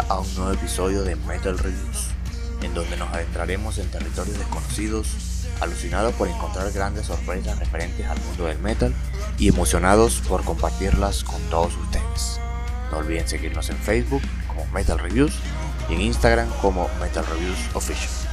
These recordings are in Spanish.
a un nuevo episodio de Metal Reviews, en donde nos adentraremos en territorios desconocidos, alucinados por encontrar grandes sorpresas referentes al mundo del metal y emocionados por compartirlas con todos ustedes. No olviden seguirnos en Facebook como Metal Reviews y en Instagram como Metal Reviews Official.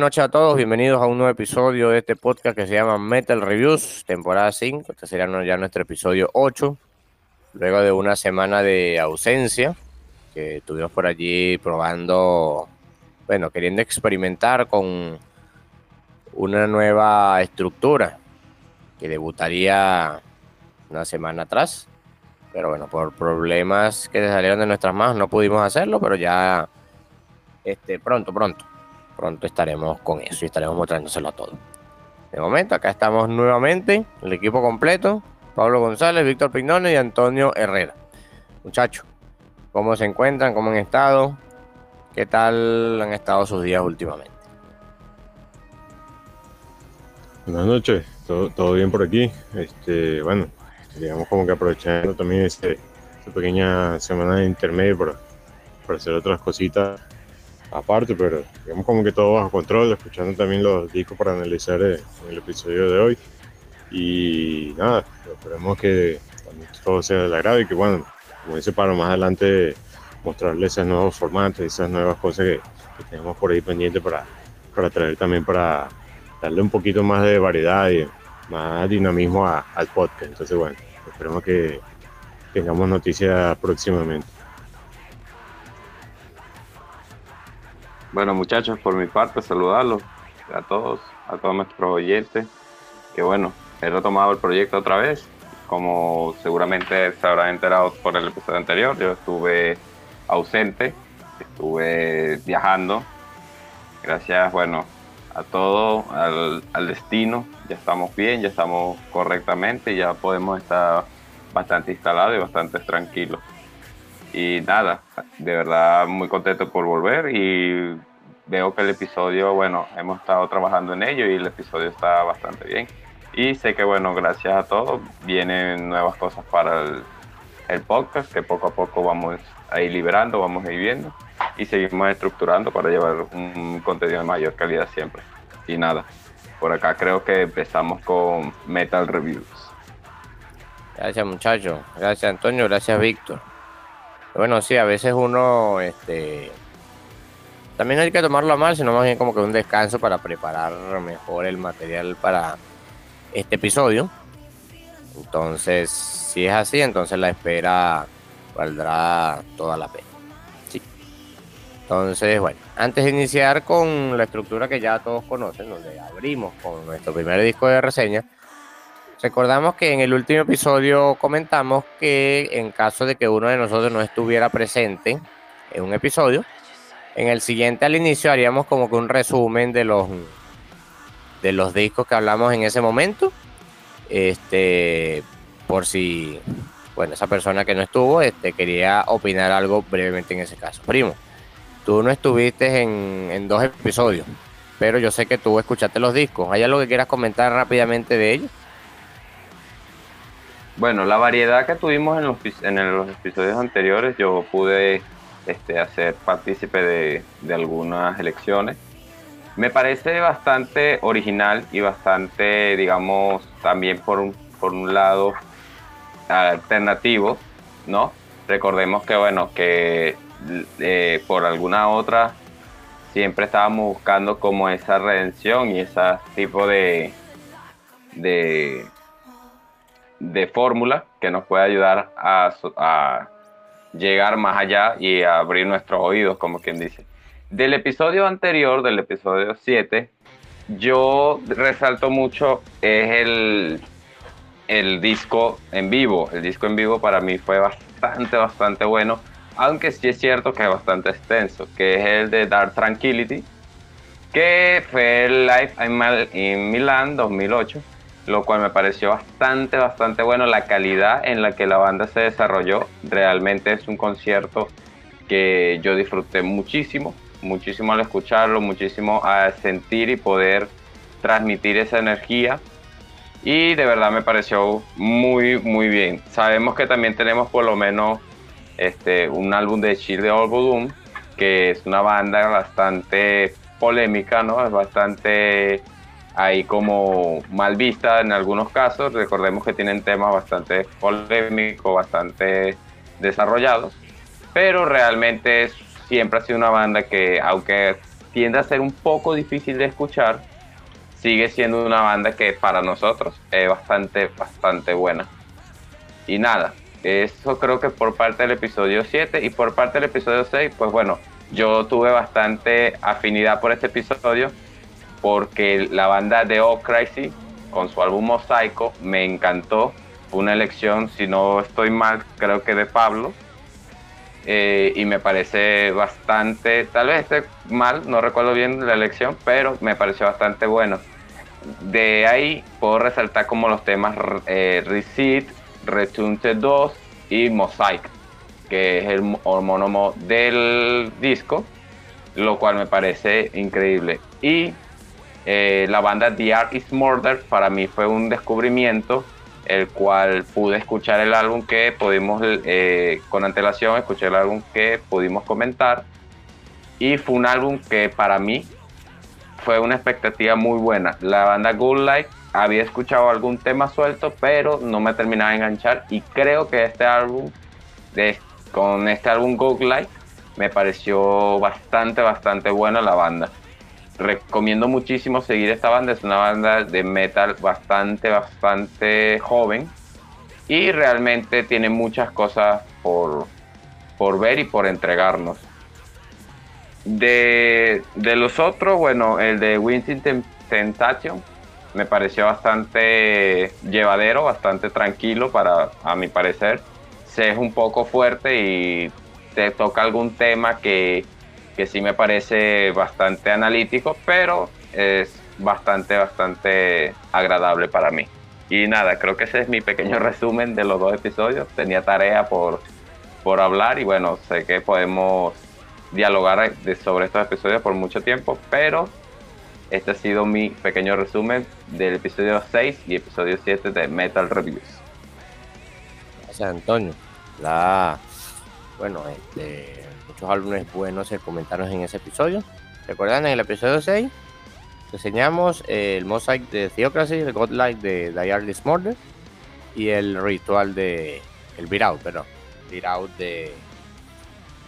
Buenas noches a todos. Bienvenidos a un nuevo episodio de este podcast que se llama Metal Reviews, temporada 5. Este sería ya nuestro episodio 8. Luego de una semana de ausencia, que estuvimos por allí probando, bueno, queriendo experimentar con una nueva estructura que debutaría una semana atrás. Pero bueno, por problemas que salieron de nuestras manos no pudimos hacerlo, pero ya este, pronto, pronto pronto estaremos con eso y estaremos mostrándoselo a todos. De momento, acá estamos nuevamente, el equipo completo, Pablo González, Víctor Pignone y Antonio Herrera. Muchachos, ¿cómo se encuentran? ¿Cómo han estado? ¿Qué tal han estado sus días últimamente? Buenas noches, todo, bien por aquí. Este, bueno, digamos como que aprovechando también esta pequeña semana de intermedio para hacer otras cositas aparte, pero digamos como que todo bajo control, escuchando también los discos para analizar eh, en el episodio de hoy. Y nada, esperemos que todo sea del agrado y que, bueno, como dice Pablo, más adelante mostrarles esos nuevos formatos, esas nuevas cosas que, tenemos por ahí pendientes para, para traer también para darle un poquito más de variedad y más dinamismo al podcast. Entonces, bueno, esperemos que tengamos noticias próximamente. Bueno, muchachos, por mi parte, saludarlos a todos, a todos nuestros oyentes. Que bueno, he retomado el proyecto otra vez. Como seguramente se habrán enterado por el episodio anterior, yo estuve ausente, estuve viajando. Gracias, bueno, a todo, al, al destino. Ya estamos bien, ya estamos correctamente, ya podemos estar bastante instalados y bastante tranquilos. Y nada, de verdad muy contento por volver y veo que el episodio, bueno, hemos estado trabajando en ello y el episodio está bastante bien. Y sé que, bueno, gracias a todos vienen nuevas cosas para el, podcast que poco a poco vamos a ir liberando, vamos a ir viendo y seguimos estructurando para llevar un contenido de mayor calidad siempre. Y nada, por acá creo que empezamos con Metal Reviews. Gracias muchachos, gracias Antonio, gracias Víctor. Bueno, sí, a veces uno, este, también hay que tomarlo a mal, sino más bien como que un descanso para preparar mejor el material para este episodio. Entonces, si es así, entonces la espera valdrá toda la pena. Sí. Entonces, bueno, antes de iniciar con la estructura que ya todos conocen, donde abrimos con nuestro primer disco de reseña, Recordamos que en el último episodio comentamos que en caso de que uno de nosotros no estuviera presente en un episodio, en el siguiente al inicio haríamos como que un resumen de los de los discos que hablamos en ese momento. Este, por si bueno, esa persona que no estuvo, este, quería opinar algo brevemente en ese caso. Primo, tú no estuviste en, en dos episodios, pero yo sé que tú escuchaste los discos. ¿Hay algo que quieras comentar rápidamente de ellos? Bueno, la variedad que tuvimos en los, en los episodios anteriores, yo pude este, hacer partícipe de, algunas elecciones. Me parece bastante original y bastante, digamos, también por un, lado alternativo, ¿no? Recordemos que, bueno, que eh, por alguna otra siempre estábamos buscando como esa redención y ese tipo de, de de fórmula que nos puede ayudar a, llegar más allá y a abrir nuestros oídos, como quien dice. Del episodio anterior, del episodio 7, yo resalto mucho es el, el disco en vivo. El disco en vivo para mí fue bastante, bastante bueno, aunque sí es cierto que es bastante extenso, que es el de Dark Tranquility, que fue el live en Milán 2008, lo cual me pareció bastante, bastante bueno. La calidad en la que la banda se desarrolló realmente es un concierto que yo disfruté muchísimo muchísimo al escucharlo, muchísimo a sentir y poder transmitir esa energía. Y de verdad me pareció muy, muy bien. Sabemos que también tenemos por lo menos este, un álbum de Chill de All que es una banda bastante polémica, ¿no? Es bastante ahí como mal vista en algunos casos. Recordemos que tienen temas bastante polémicos, bastante desarrollados, pero realmente siempre ha sido una banda que, aunque tiende a ser un poco difícil de escuchar, sigue siendo una banda que para nosotros es bastante, bastante buena. Y nada, eso creo que por parte del episodio 7 y por parte del episodio 6, pues bueno, yo tuve bastante afinidad por este episodio porque la banda de O Crazy con su álbum Mosaico me encantó. Fue una elección, si no estoy mal, creo que de Pablo eh, y me parece bastante, tal vez esté mal, no recuerdo bien la elección, pero me pareció bastante bueno. De ahí puedo resaltar como los temas eh, Receipt, Retunte 2 y Mosaic, que es el monómo del disco, lo cual me parece increíble. Y eh, la banda The Art is Murder para mí fue un descubrimiento el cual pude escuchar el álbum que pudimos, eh, con antelación, escuché el álbum que pudimos comentar. Y fue un álbum que para mí fue una expectativa muy buena. La banda Good Light había escuchado algún tema suelto, pero no me terminaba de enganchar. Y creo que este álbum, con este álbum Good Light, me pareció bastante, bastante buena la banda recomiendo muchísimo seguir esta banda. Es una banda de metal bastante, bastante joven. Y realmente tiene muchas cosas por, por ver y por entregarnos. De, de los otros, bueno, el de Winston Temptation me pareció bastante llevadero, bastante tranquilo para, a mi parecer. Se es un poco fuerte y te toca algún tema que que sí me parece bastante analítico, pero es bastante, bastante agradable para mí. Y nada, creo que ese es mi pequeño resumen de los dos episodios. Tenía tarea por, por hablar y bueno, sé que podemos dialogar sobre estos episodios por mucho tiempo, pero este ha sido mi pequeño resumen del episodio 6 y episodio 7 de Metal Reviews. Gracias, Antonio. La, bueno, este, álbumes buenos se en ese episodio. ¿Recuerdan? En el episodio 6 reseñamos el Mosaic de Theocracy, el Godlike de Diarlis Murder y el ritual de. El Beat Out, perdón. Beat Out de,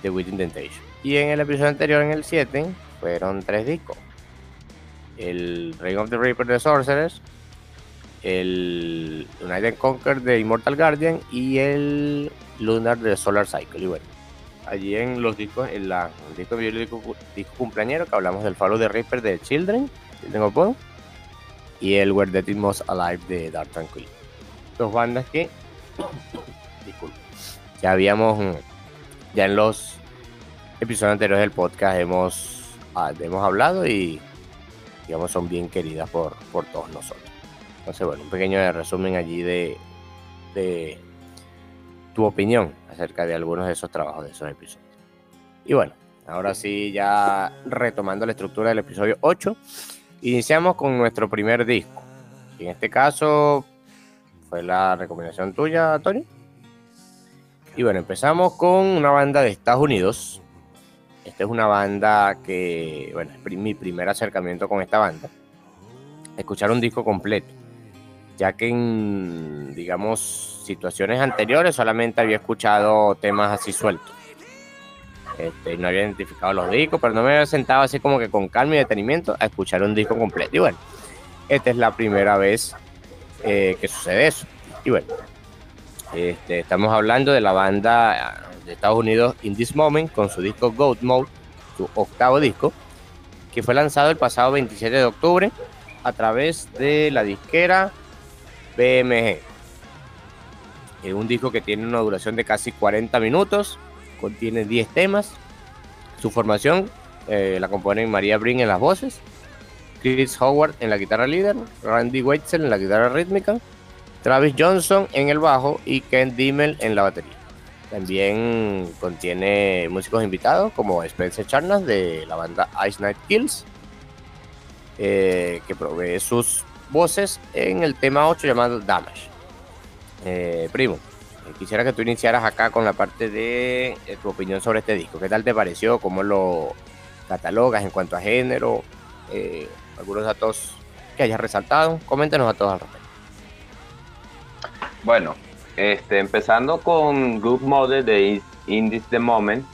de Within Temptation. Y en el episodio anterior, en el 7, fueron tres discos: el Ring of the Reaper de Sorcerers, el United Conquer de Immortal Guardian y el Lunar de Solar Cycle. Y bueno, allí en los discos, en la el disco, el disco, cumpleañero que hablamos del Follow de Reaper de Children, tengo puedo, y el Where the Most Alive de Dark Tranquil. Dos bandas que, disculpe, ya habíamos, ya en los episodios anteriores del podcast hemos, ah, hemos hablado y digamos son bien queridas por, por todos nosotros. Entonces, bueno, un pequeño resumen allí de tu opinión acerca de algunos de esos trabajos, de esos episodios. Y bueno, ahora sí, ya retomando la estructura del episodio 8, iniciamos con nuestro primer disco. en este caso fue la recomendación tuya, Tony. Y bueno, empezamos con una banda de Estados Unidos. Esta es una banda que, bueno, es mi primer acercamiento con esta banda. Escuchar un disco completo. Ya que en, digamos, situaciones anteriores solamente había escuchado temas así sueltos. Este, no había identificado los discos, pero no me había sentado así como que con calma y detenimiento a escuchar un disco completo. Y bueno, esta es la primera vez eh, que sucede eso. Y bueno, este, estamos hablando de la banda de Estados Unidos In This Moment con su disco Goat Mode, su octavo disco, que fue lanzado el pasado 27 de octubre a través de la disquera BMG. Es un disco que tiene una duración de casi 40 minutos, contiene 10 temas. Su formación eh, la componen María Brin en las voces, Chris Howard en la guitarra líder, Randy Weitzel en la guitarra rítmica, Travis Johnson en el bajo y Ken Dimmel en la batería. También contiene músicos invitados como Spencer Charnas de la banda Ice Night Kills, eh, que provee sus voces en el tema 8 llamado Damage. Eh, primo, eh, quisiera que tú iniciaras acá con la parte de tu opinión sobre este disco. ¿Qué tal te pareció? ¿Cómo lo catalogas en cuanto a género? algunos datos que hayas resaltado. Coméntenos a todos al respecto. Bueno, este, empezando con Good Mother de In This The Moment,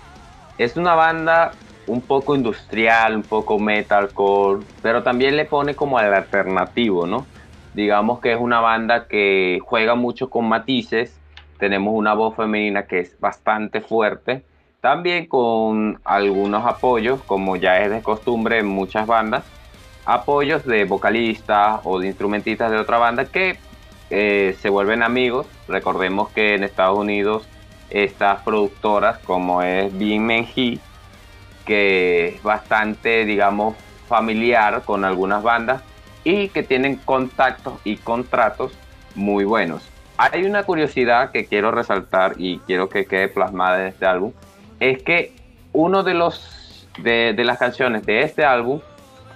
es una banda un poco industrial, un poco metalcore, pero también le pone como al alternativo, ¿no? Digamos que es una banda que juega mucho con matices, tenemos una voz femenina que es bastante fuerte, también con algunos apoyos, como ya es de costumbre en muchas bandas, apoyos de vocalistas o de instrumentistas de otra banda que eh, se vuelven amigos. Recordemos que en Estados Unidos estas productoras como es Menji, que es bastante, digamos, familiar con algunas bandas y que tienen contactos y contratos muy buenos. Hay una curiosidad que quiero resaltar y quiero que quede plasmada en este álbum, es que uno de los de, las canciones de este álbum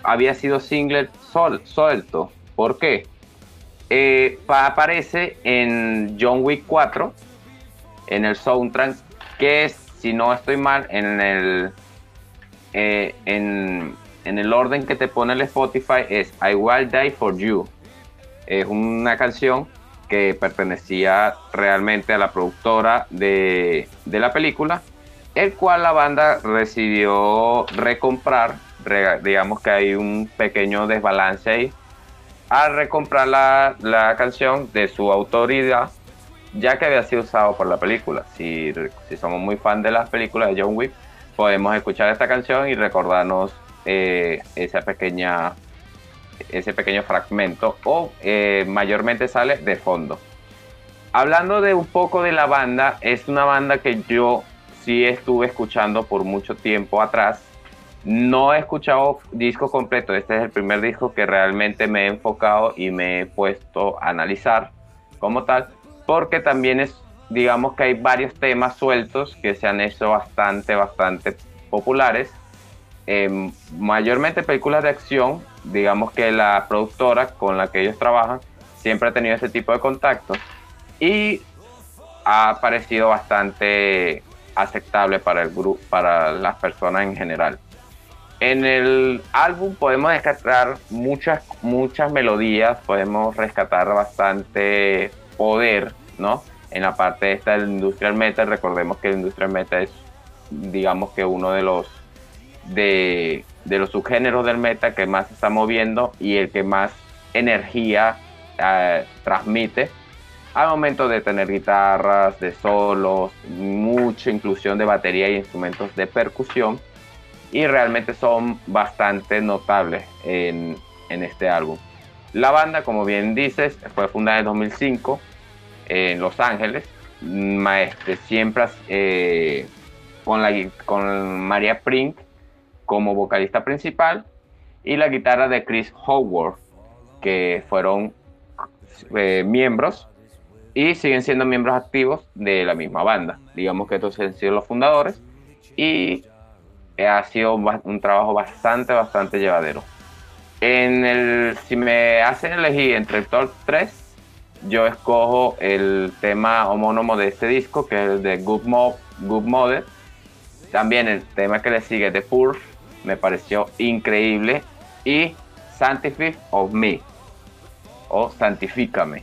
había sido single sol, suelto. ¿Por qué? Eh, aparece en John Wick 4, en el soundtrack, que es, si no estoy mal, en el, eh, en, el orden que te pone el Spotify, es I Will Die For You. Es una canción que pertenecía realmente a la productora de, de la película, el cual la banda decidió recomprar. digamos que hay un pequeño desbalance ahí a recomprar la, la, canción de su autoridad, ya que había sido usado por la película. Si, si somos muy fan de las películas de John Wick, podemos escuchar esta canción y recordarnos eh, esa pequeña, ese pequeño fragmento o eh, mayormente sale de fondo. Hablando de un poco de la banda, es una banda que yo sí estuve escuchando por mucho tiempo atrás no he escuchado disco completo, este es el primer disco que realmente me he enfocado y me he puesto a analizar como tal, porque también es, digamos que hay varios temas sueltos que se han hecho bastante, bastante populares. Em, mayormente películas de acción, digamos que la productora con la que ellos trabajan siempre ha tenido ese tipo de contactos y ha parecido bastante aceptable para el grupo, para las personas en general. En el álbum podemos rescatar muchas, muchas melodías, podemos rescatar bastante poder, ¿no? En la parte esta del industrial metal, recordemos que el industrial metal es, digamos que uno de los de, los subgéneros del metal que más se está moviendo y el que más energía eh, transmite al momento de tener guitarras, de solos, mucha inclusión de batería y instrumentos de percusión y realmente son bastante notables en, este álbum. La banda, como bien dices, fue fundada en 2005 en Los Ángeles, maestre, siempre eh, con, la, con María Prink como vocalista principal y la guitarra de Chris Howard, que fueron eh, miembros y siguen siendo miembros activos de la misma banda. Digamos que estos han sido los fundadores y ha sido un trabajo bastante, bastante llevadero. En el, si me hacen elegir entre el top 3, yo escojo el tema homónimo de este disco, que es el de Good, Mo Good Mother. También el tema que le sigue de Purge me pareció increíble. Y Sanctify of Me, o Santifícame,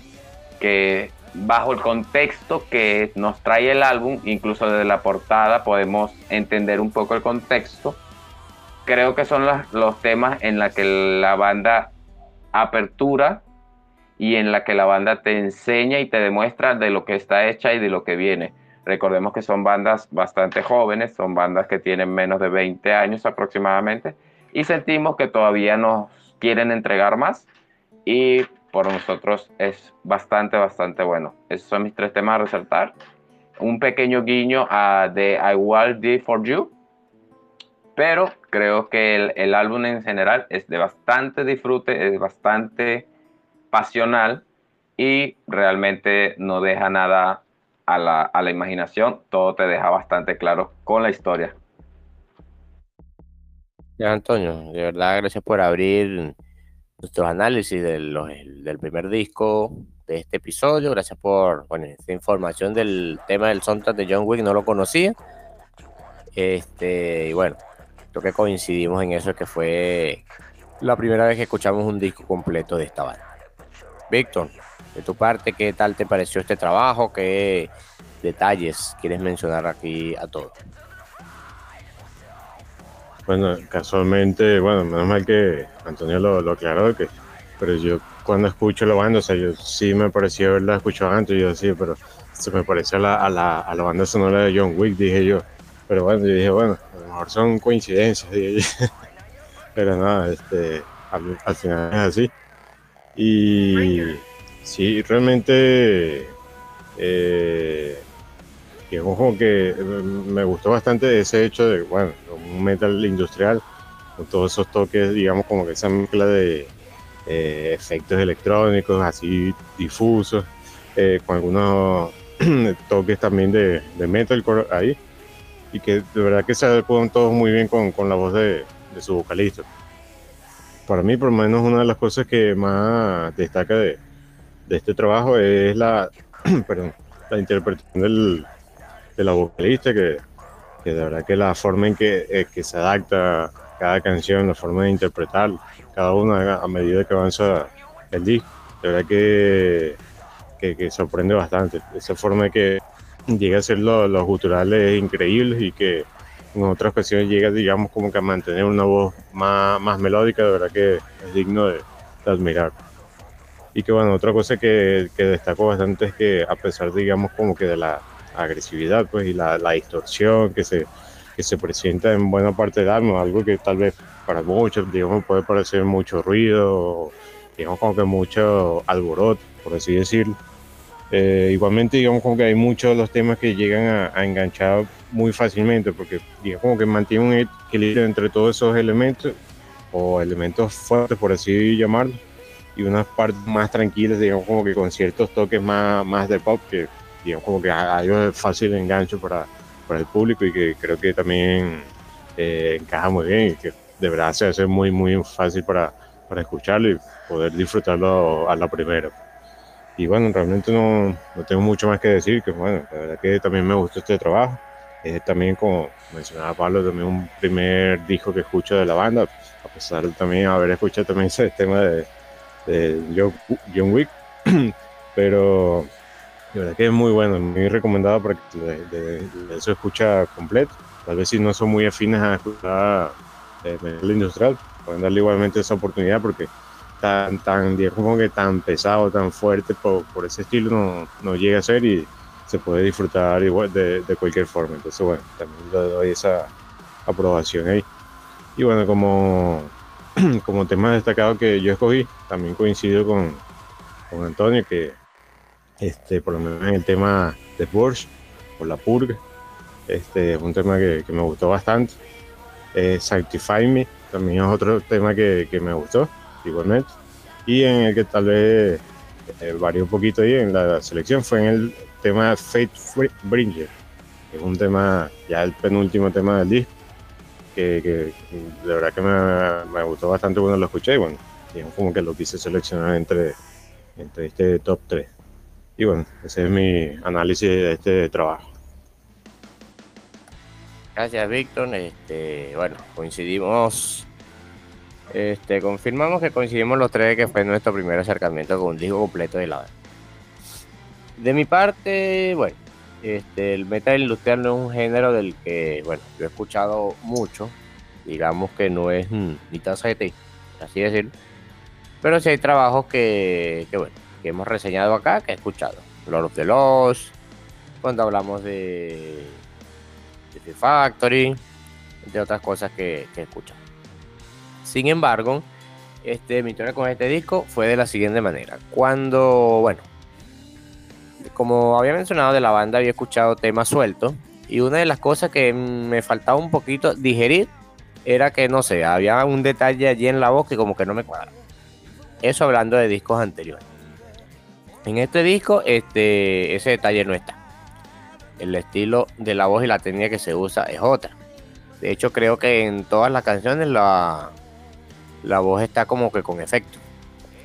que bajo el contexto que nos trae el álbum, incluso desde la portada podemos entender un poco el contexto. Creo que son los, temas en la que la banda apertura y en la que la banda te enseña y te demuestra de lo que está hecha y de lo que viene. Recordemos que son bandas bastante jóvenes, son bandas que tienen menos de 20 años aproximadamente y sentimos que todavía nos quieren entregar más y por nosotros es bastante, bastante bueno. Esos son mis tres temas a resaltar. Un pequeño guiño a The I Will Die For You, pero creo que el, el, álbum en general es de bastante disfrute, es bastante pasional y realmente no deja nada a la, a la imaginación, todo te deja bastante claro con la historia. Ya, Antonio, de verdad, gracias por abrir nuestros análisis del, del primer disco de este episodio. Gracias por bueno, esta información del tema del soundtrack de John Wick, no lo conocía. Este, y bueno, creo que coincidimos en eso, que fue la primera vez que escuchamos un disco completo de esta banda. Víctor, de tu parte, ¿qué tal te pareció este trabajo? ¿Qué detalles quieres mencionar aquí a todos? Bueno, casualmente, bueno, menos mal que Antonio lo, lo aclaró, que, pero yo cuando escucho la banda, o sea, yo sí me pareció haberla escuchado antes, yo decía, pero se me pareció a la, a, la, a la banda sonora de John Wick, dije yo. Pero bueno, yo dije, bueno, a lo mejor son coincidencias, dije yo. pero nada, este, al, al final es así. Y sí, realmente eh, que me gustó bastante ese hecho de, bueno, un metal industrial, con todos esos toques, digamos, como que esa mezcla de eh, efectos electrónicos así difusos, eh, con algunos toques también de, de metalcore ahí, y que de verdad que se adecuan todos muy bien con, con la voz de, de su vocalista para mí, por lo menos, una de las cosas que más destaca de, de este trabajo es la, perdón, la interpretación del, de la vocalista, que, que, de verdad que la forma en que, eh, que, se adapta cada canción, la forma de interpretar cada una a medida que avanza el disco, de verdad que, que, sorprende bastante. Esa forma que llega a ser los, los guturales increíbles y que en otras ocasiones llega, digamos, como que a mantener una voz más, más melódica, de verdad que es digno de, de admirar. Y que bueno, otra cosa que, que, destaco bastante es que a pesar, digamos, como que de la agresividad, pues, y la, la distorsión que se, que se presenta en buena parte del álbum, algo que tal vez para muchos, digamos, puede parecer mucho ruido, digamos, como que mucho alboroto, por así decirlo. Eh, igualmente, digamos, como que hay muchos de los temas que llegan a, a enganchar muy fácilmente porque digamos como que mantiene un equilibrio entre todos esos elementos o elementos fuertes por así llamarlo y unas partes más tranquilas digamos como que con ciertos toques más, más de pop que digamos como que hay un fácil engancho para, para el público y que creo que también eh, encaja muy bien y que de verdad se hace muy muy fácil para, para escucharlo y poder disfrutarlo a la primera. Y bueno realmente no, no tengo mucho más que decir que bueno la verdad que también me gustó este trabajo es también, como mencionaba Pablo, también un primer disco que escucho de la banda, a pesar de también haber escuchado también ese tema de, de John, Wick, pero de verdad que es muy bueno, muy recomendado para que de, de, eso escucha completo. Tal vez si no son muy afines a escuchar eh, metal industrial, pueden darle igualmente esa oportunidad porque tan, tan, como que tan pesado, tan fuerte por, por ese estilo no, no llega a ser y se puede disfrutar igual de, de, cualquier forma. Entonces, bueno, también le doy esa aprobación ahí. Y bueno, como, como tema destacado que yo escogí, también coincido con, con Antonio, que este, por lo menos en el tema de Porsche, o la purga, este, es un tema que, que me gustó bastante. Eh, Sanctify Me también es otro tema que, que, me gustó, igualmente. Y en el que tal vez eh, varió un poquito ahí en la selección fue en el tema Fate Bringer, que es un tema, ya el penúltimo tema del disco, que, que de verdad que me, me, gustó bastante cuando lo escuché y bueno, digamos como que lo quise seleccionar entre, entre este top 3. Y bueno, ese es mi análisis de este trabajo. Gracias, Víctor. Este, bueno, coincidimos. Este, confirmamos que coincidimos los tres que fue nuestro primer acercamiento con un disco completo de la de mi parte, bueno, este, el metal industrial no es un género del que, bueno, yo he escuchado mucho, digamos que no es mi taza de así decirlo, pero sí hay trabajos que, bueno, que hemos reseñado acá, que he escuchado, Lord of the Lost, cuando hablamos de, de Fear Factory, entre otras cosas que, que escuchan. Sin embargo, este, mi historia con este disco fue de la siguiente manera. Cuando, bueno, como había mencionado de la banda, había escuchado temas sueltos. Y una de las cosas que me faltaba un poquito digerir era que, no sé, había un detalle allí en la voz que como que no me cuadra. Eso hablando de discos anteriores. En este disco, este, ese detalle no está. El estilo de la voz y la técnica que se usa es otra. De hecho, creo que en todas las canciones la, la voz está como que con efecto.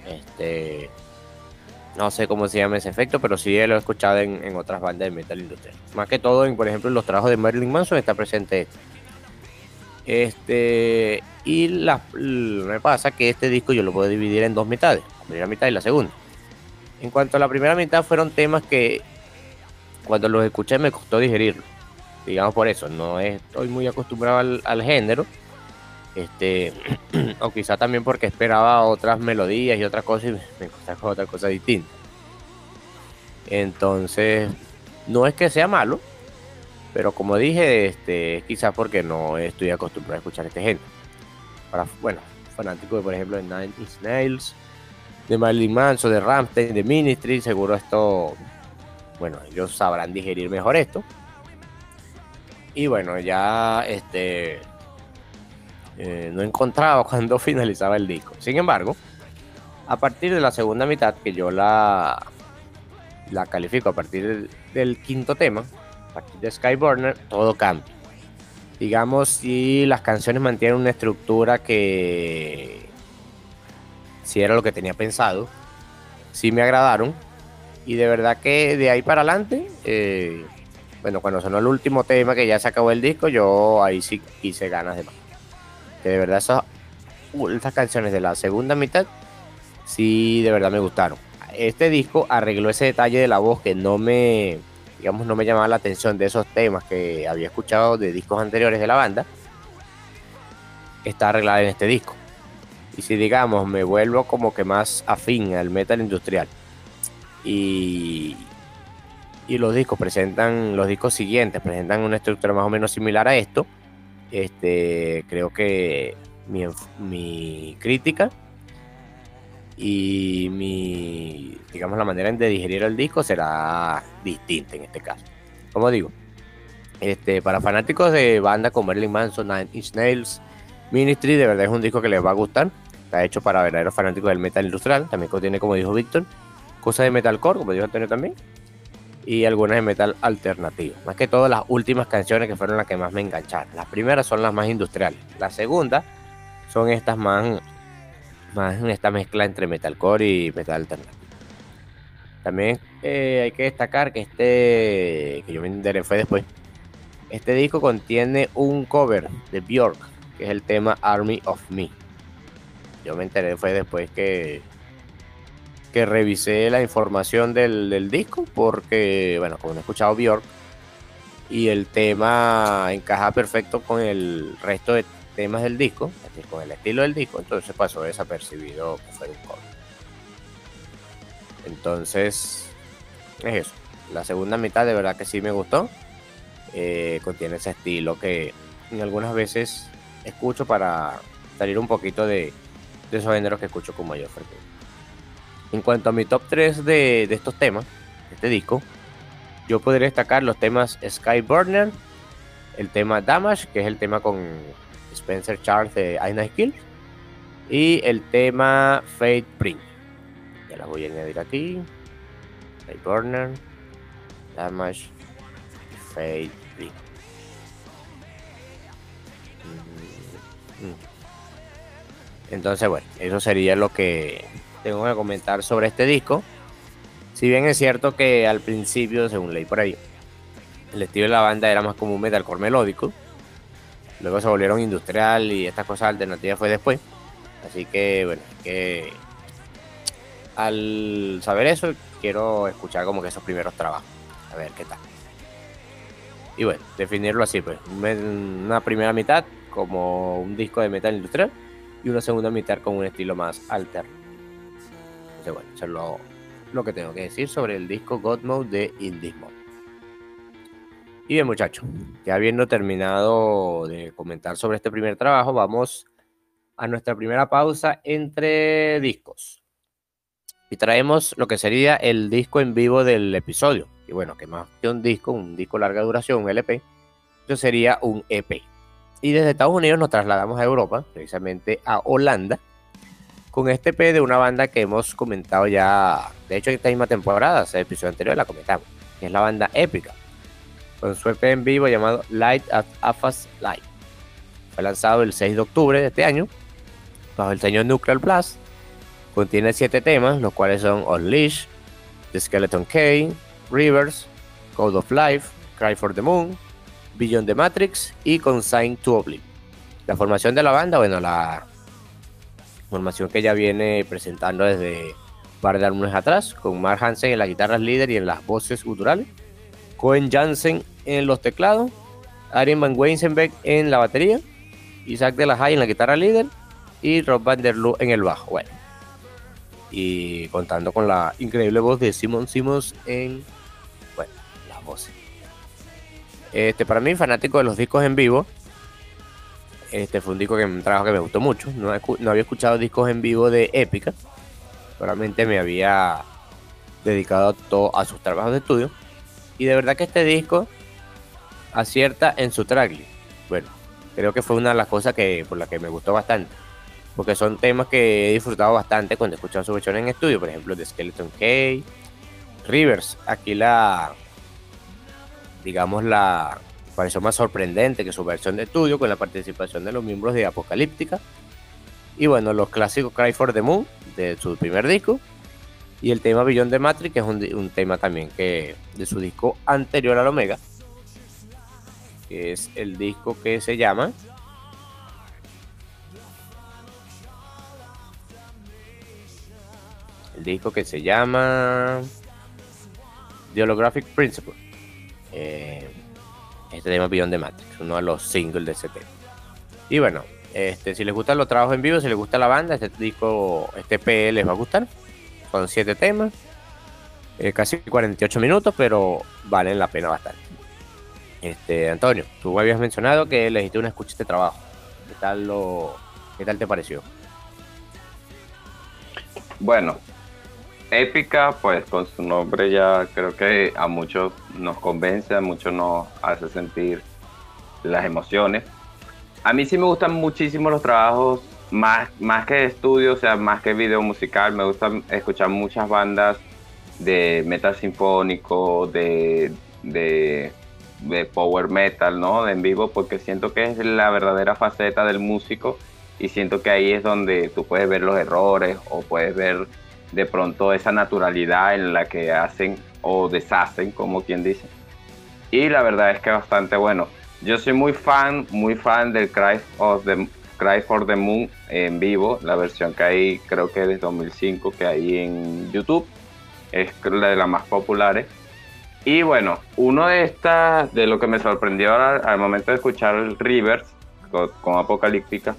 Este, no sé cómo se llama ese efecto, pero sí lo he escuchado en, otras bandas de metal industrial. Más que todo, en, por ejemplo, en los trabajos de Marilyn Manson está presente Este, y la, me pasa que este disco yo lo puedo dividir en dos mitades, la primera mitad y la segunda. En cuanto a la primera mitad, fueron temas que cuando los escuché me costó digerirlo. Digamos por eso, no estoy muy acostumbrado al género este, o quizá también porque esperaba otras melodías y otras cosas y me encontré otra cosa distinta. Entonces, no es que sea malo, pero como dije, este, quizás porque no estoy acostumbrado a escuchar este género. Para, bueno, fanático de, por ejemplo, de Nine Inch Nails, de Marilyn Manson, de Rammstein, de Ministry, seguro esto, bueno, ellos sabrán digerir mejor esto. Y bueno, ya este eh, no encontraba cuando finalizaba el disco. Sin embargo, a partir de la segunda mitad, que yo la, la califico a partir del, quinto tema, a partir de Skyburner, todo cambia. Digamos, si las canciones mantienen una estructura que si era lo que tenía pensado, si me agradaron. Y de verdad que de ahí para adelante, eh, bueno, cuando sonó el último tema que ya se acabó el disco, yo ahí sí quise ganas de más que de verdad esas, estas canciones de la segunda mitad sí de verdad me gustaron. Este disco arregló ese detalle de la voz que no me, digamos, no me llamaba la atención de esos temas que había escuchado de discos anteriores de la banda. Está arreglada en este disco. Y si digamos, me vuelvo como que más afín al metal industrial. Y, y los discos presentan, los discos siguientes presentan una estructura más o menos similar a esto este, creo que mi, crítica y mi, digamos, la manera de digerir el disco será distinta en este caso. Como digo, este, para fanáticos de bandas como Marilyn Manson, Nine Inch Nails, Ministry, de verdad es un disco que les va a gustar. Está hecho para verdaderos fanáticos del metal industrial. También contiene, como dijo Víctor, cosas de metalcore, como dijo Antonio también y algunas de metal alternativo. Más que todo las últimas canciones que fueron las que más me engancharon. Las primeras son las más industriales. Las segundas son estas más, más esta mezcla entre metalcore y metal alternativo. También eh, hay que destacar que este, que yo me enteré fue después, este disco contiene un cover de Björk, que es el tema Army of Me. Yo me enteré fue después que que revisé la información del, disco porque, bueno, como he escuchado Björk y el tema encaja perfecto con el resto de temas del disco, con el estilo del disco, entonces pasó desapercibido fue un cover. Entonces, es eso. La segunda mitad de verdad que sí me gustó. Eh, contiene ese estilo que en algunas veces escucho para salir un poquito de, de esos géneros que escucho con mayor frecuencia. En cuanto a mi top 3 de, estos temas, este disco, yo podría destacar los temas Skyburner, el tema Damage, que es el tema con Spencer Charles de Aina Skill, y el tema Fate Bring. Ya las voy a añadir aquí. Skyburner, Damage Fate Bring. Mm, mm. Entonces, bueno, eso sería lo que tengo que comentar sobre este disco. Si bien es cierto que al principio, según leí por ahí, el estilo de la banda era más como un metalcore melódico. Luego se volvieron industrial y estas cosas alternativas fue después. Así que, bueno, que al saber eso, quiero escuchar como que esos primeros trabajos. A ver qué tal. Y bueno, definirlo así, pues. Una primera mitad como un disco de metal industrial y una segunda mitad con un estilo más alterno bueno, eso es lo, que tengo que decir sobre el disco God Mode de Indie Mode. Y bien, muchachos, ya habiendo terminado de comentar sobre este primer trabajo, vamos a nuestra primera pausa entre discos. Y traemos lo que sería el disco en vivo del episodio. Y bueno, que más que un disco, un disco larga duración, un LP, eso sería un EP. Y desde Estados Unidos nos trasladamos a Europa, precisamente a Holanda, con este EP de una banda que hemos comentado ya, de hecho esta misma temporada, el episodio anterior la comentamos, que es la banda Épica, con su EP en vivo llamado Light at Afas Light. Fue lanzado el 6 de octubre de este año, bajo el sello Nuclear Blast. Contiene siete temas, los cuales son Unleash, The Skeleton Key, Rivers, Code of Life, Cry for the Moon, Beyond the Matrix y Consign to Oblivion. La formación de la banda, bueno, la formación que ya viene presentando desde un par de álbumes atrás, con Mark Hansen en las guitarras líder y en las voces guturales, Cohen Jansen en los teclados, Arjen Van Weinsenbeck en la batería, Isaac de la en la guitarra líder y Rob Van der Loo en el bajo. Bueno, y contando con la increíble voz de Simon Simmons en bueno, las voces. Este, para mí, fanático de los discos en vivo, este fue un disco que un trabajo que me gustó mucho. No, había escuchado discos en vivo de Épica. Solamente me había dedicado todo a sus trabajos de estudio. Y de verdad que este disco acierta en su tracklist. Bueno, creo que fue una de las cosas que por las que me gustó bastante. Porque son temas que he disfrutado bastante cuando he escuchado su versión en estudio. Por ejemplo, The Skeleton Key, Rivers. Aquí la, digamos, la, pareció más sorprendente que su versión de estudio con la participación de los miembros de Apocalíptica. Y bueno, los clásicos Cry for the Moon de su primer disco. Y el tema Beyond the Matrix, que es un, tema también que de su disco anterior al Omega. Que es el disco que se llama el disco que se llama The Holographic Principle. Eh, este tema Beyond de Matrix, uno de los singles de ese tema. Y bueno, este, si les gustan los trabajos en vivo, si les gusta la banda, este disco, este P les va a gustar. Son siete temas, eh, casi 48 minutos, pero valen la pena bastante. Este, Antonio, tú habías mencionado que le hiciste una escucha este trabajo. ¿Qué tal, lo, ¿Qué tal te pareció? Bueno, épica, pues con su nombre ya creo que a muchos nos convence, a muchos nos hace sentir las emociones. A mí sí me gustan muchísimo los trabajos, más, más que estudio, o sea, más que video musical, me gusta escuchar muchas bandas de metal sinfónico, de, de power metal, ¿no? De en vivo, porque siento que es la verdadera faceta del músico y siento que ahí es donde tú puedes ver los errores o puedes ver de pronto esa naturalidad en la que hacen o deshacen, como quien dice. Y la verdad es que bastante bueno. Yo soy muy fan, muy fan del Cry, of the, Cry for the Moon en vivo, la versión que hay creo que de 2005 que hay en YouTube, es la de las más populares. Y bueno, uno de estas, de lo que me sorprendió al, momento de escuchar el Rivers con Apocalíptica,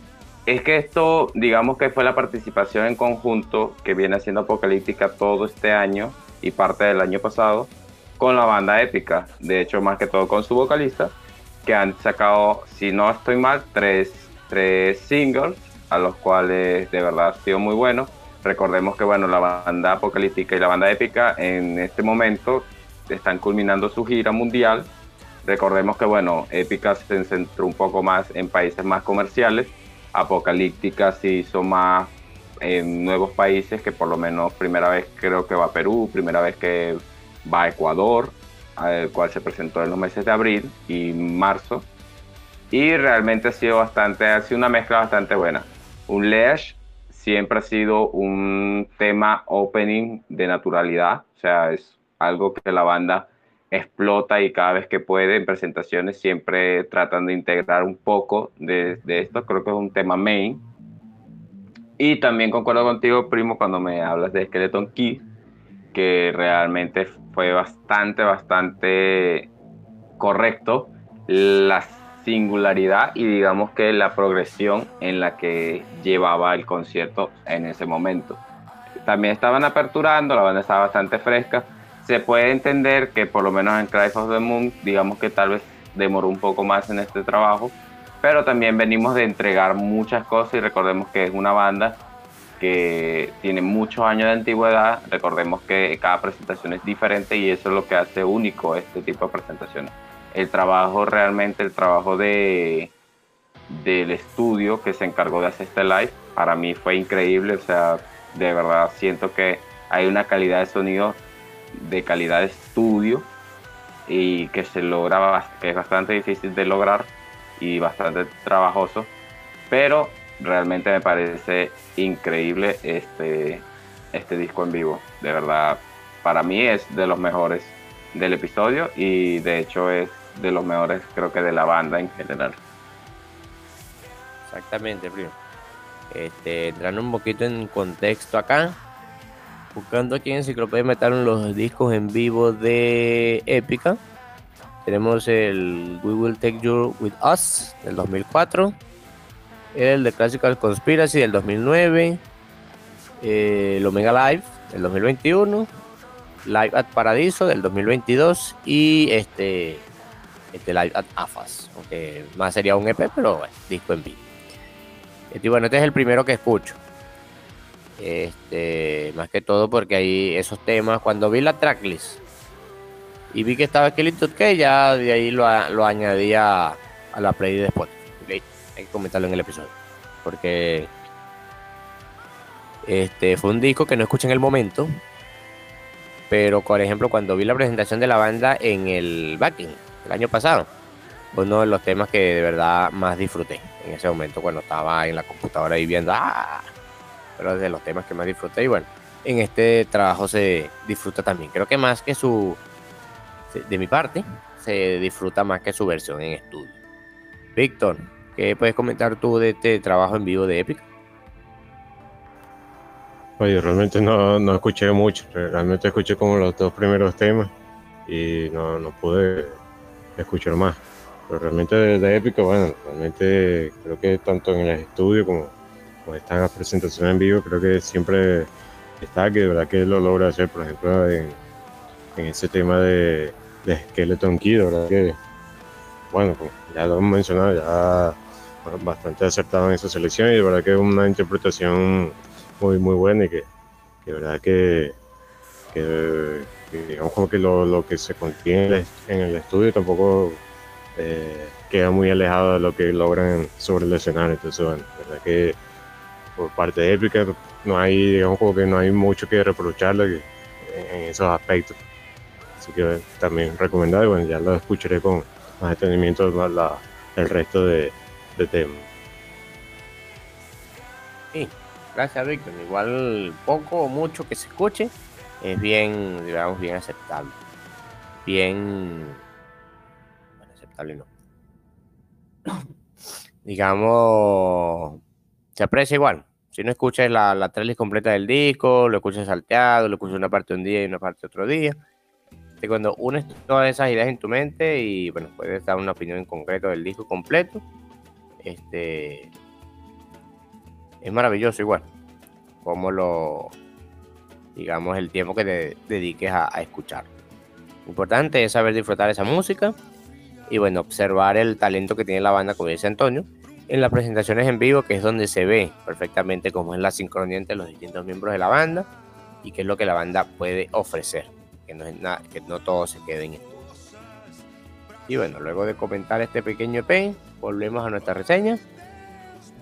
es que esto, digamos que fue la participación en conjunto que viene haciendo Apocalíptica todo este año y parte del año pasado con la banda épica. De hecho, más que todo con su vocalista, que han sacado, si no estoy mal, tres, tres singles, a los cuales de verdad ha sido muy bueno. Recordemos que bueno, la banda apocalíptica y la banda épica en este momento están culminando su gira mundial. Recordemos que bueno, épica se centró un poco más en países más comerciales Apocalíptica se hizo más en nuevos países, que por lo menos primera vez creo que va a Perú, primera vez que va a Ecuador, al cual se presentó en los meses de abril y marzo. Y realmente ha sido bastante, ha sido una mezcla bastante buena. Un Leash siempre ha sido un tema opening de naturalidad, o sea, es algo que la banda explota y cada vez que puede en presentaciones siempre tratan de integrar un poco de, esto. Creo que es un tema main. Y también concuerdo contigo, primo, cuando me hablas de Skeleton Key, que realmente fue bastante, bastante correcto la singularidad y digamos que la progresión en la que llevaba el concierto en ese momento. También estaban aperturando, la banda estaba bastante fresca se puede entender que por lo menos en Cry of the Moon, digamos que tal vez demoró un poco más en este trabajo, pero también venimos de entregar muchas cosas y recordemos que es una banda que tiene muchos años de antigüedad, recordemos que cada presentación es diferente y eso es lo que hace único este tipo de presentaciones. El trabajo realmente, el trabajo de, del estudio que se encargó de hacer este live, para mí fue increíble, o sea, de verdad siento que hay una calidad de sonido de calidad de estudio y que se logra, que es bastante difícil de lograr y bastante trabajoso, pero realmente me parece increíble este, este disco en vivo. De verdad, para mí es de los mejores del episodio y de hecho es de los mejores creo que de la banda en general. Exactamente, primo. Este, entrando un poquito en contexto acá, buscando aquí en Enciclopedia metieron los discos en vivo de Épica. Tenemos el We Will Take You With Us del 2004, el de Classical Conspiracy del 2009, el Omega Live del 2021, Live at Paradiso del 2022 y este, este Live at AFAS, aunque más sería un EP, pero bueno, disco en vivo. Este, bueno, este es el primero que escucho. Este, más que todo porque hay esos temas. Cuando vi la tracklist y vi que estaba Skeleton que ya de ahí lo, lo añadía a la play de Spotify. Hay que comentarlo en el episodio. Porque este fue un disco que no escuché en el momento. Pero, por ejemplo, cuando vi la presentación de la banda en el backing el año pasado, uno de los temas que de verdad más disfruté en ese momento cuando estaba en la computadora y viendo. ¡ah! Pero de los temas que más disfruté. Y bueno, en este trabajo se disfruta también. Creo que más que su, de mi parte, se disfruta más que su versión en estudio. Víctor, ¿qué puedes comentar tú de este trabajo en vivo de Epic? Oye, realmente no, no escuché mucho, realmente escuché como los dos primeros temas y no, no pude escuchar más. Pero realmente de, de Épica, bueno, realmente creo que tanto en el estudio como pues esta presentación en vivo creo que siempre está, que de verdad que lo logra hacer, por ejemplo, en, ese tema de, de Skeleton Kid, verdad que, bueno, ya lo hemos mencionado, ya bastante acertado en esa selección y de verdad que es una interpretación muy, muy buena y que, de verdad que, digamos como que lo, que se contiene en el estudio tampoco eh, queda muy alejado de lo que logran sobre el escenario. Entonces, bueno, verdad que por parte de Epica no hay, digamos, como que no hay mucho que reprocharle en, esos aspectos. Así que también recomendado bueno, ya lo escucharé con más detenimiento el resto de, temas. Sí, gracias Víctor. Igual poco o mucho que se escuche es bien, digamos, bien aceptable. Bien, bueno, aceptable no. digamos, se aprecia igual. Si no escuchas la, la trailer completa del disco, lo escuchas salteado, lo escuchas una parte un día y una parte otro día. Cuando unes todas esas ideas en tu mente y bueno, puedes dar una opinión en concreto del disco completo, este es maravilloso igual. Como lo, digamos, el tiempo que te dediques a, a escuchar. Importante es saber disfrutar esa música y bueno, observar el talento que tiene la banda, como dice Antonio, en las presentaciones en vivo, que es donde se ve perfectamente cómo es la sincronía entre los distintos miembros de la banda y qué es lo que la banda puede ofrecer, que no, es nada, que no todo se quede en estudio. Y bueno, luego de comentar este pequeño EP, volvemos a nuestra reseña.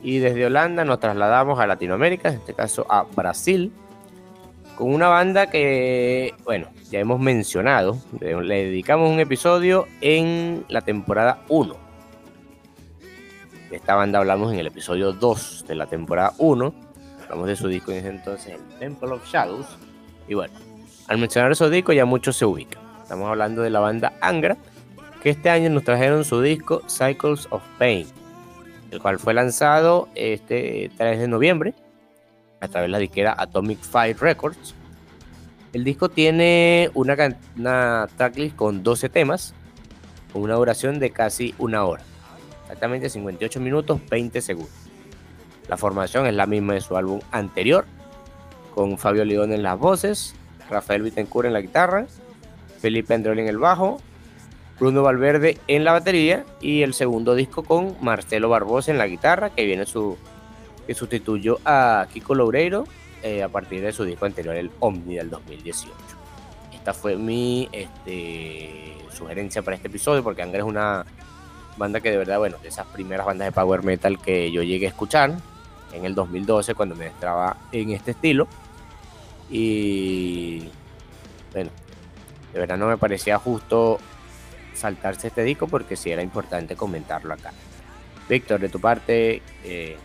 Y desde Holanda nos trasladamos a Latinoamérica, en este caso a Brasil, con una banda que, bueno, ya hemos mencionado, le dedicamos un episodio en la temporada 1 de esta banda hablamos en el episodio 2 de la temporada 1. Hablamos de su disco en ese entonces, el Temple of Shadows. Y bueno, al mencionar esos discos ya muchos se ubican. Estamos hablando de la banda Angra, que este año nos trajeron su disco Cycles of Pain, el cual fue lanzado este 3 de noviembre a través de la disquera Atomic Fire Records. El disco tiene una, una tracklist con 12 temas, con una duración de casi una hora exactamente 58 minutos 20 segundos. La formación es la misma de su álbum anterior, con Fabio León en las voces, Rafael Bittencourt en la guitarra Felipe Androli en el bajo, Bruno Valverde en la batería y el segundo disco con Marcelo Barbosa en la guitarra, que viene su que sustituyó a Kiko Loureiro eh, a partir de su disco anterior, el Omni del 2018. Esta fue mi este, sugerencia para este episodio, porque Angra es una banda que de verdad, bueno, de esas primeras bandas de power metal que yo llegué a escuchar en el 2012 cuando me estaba en este estilo. Y bueno, de verdad no me parecía justo saltarse este disco porque sí era importante comentarlo acá. Víctor, de tu parte, eh,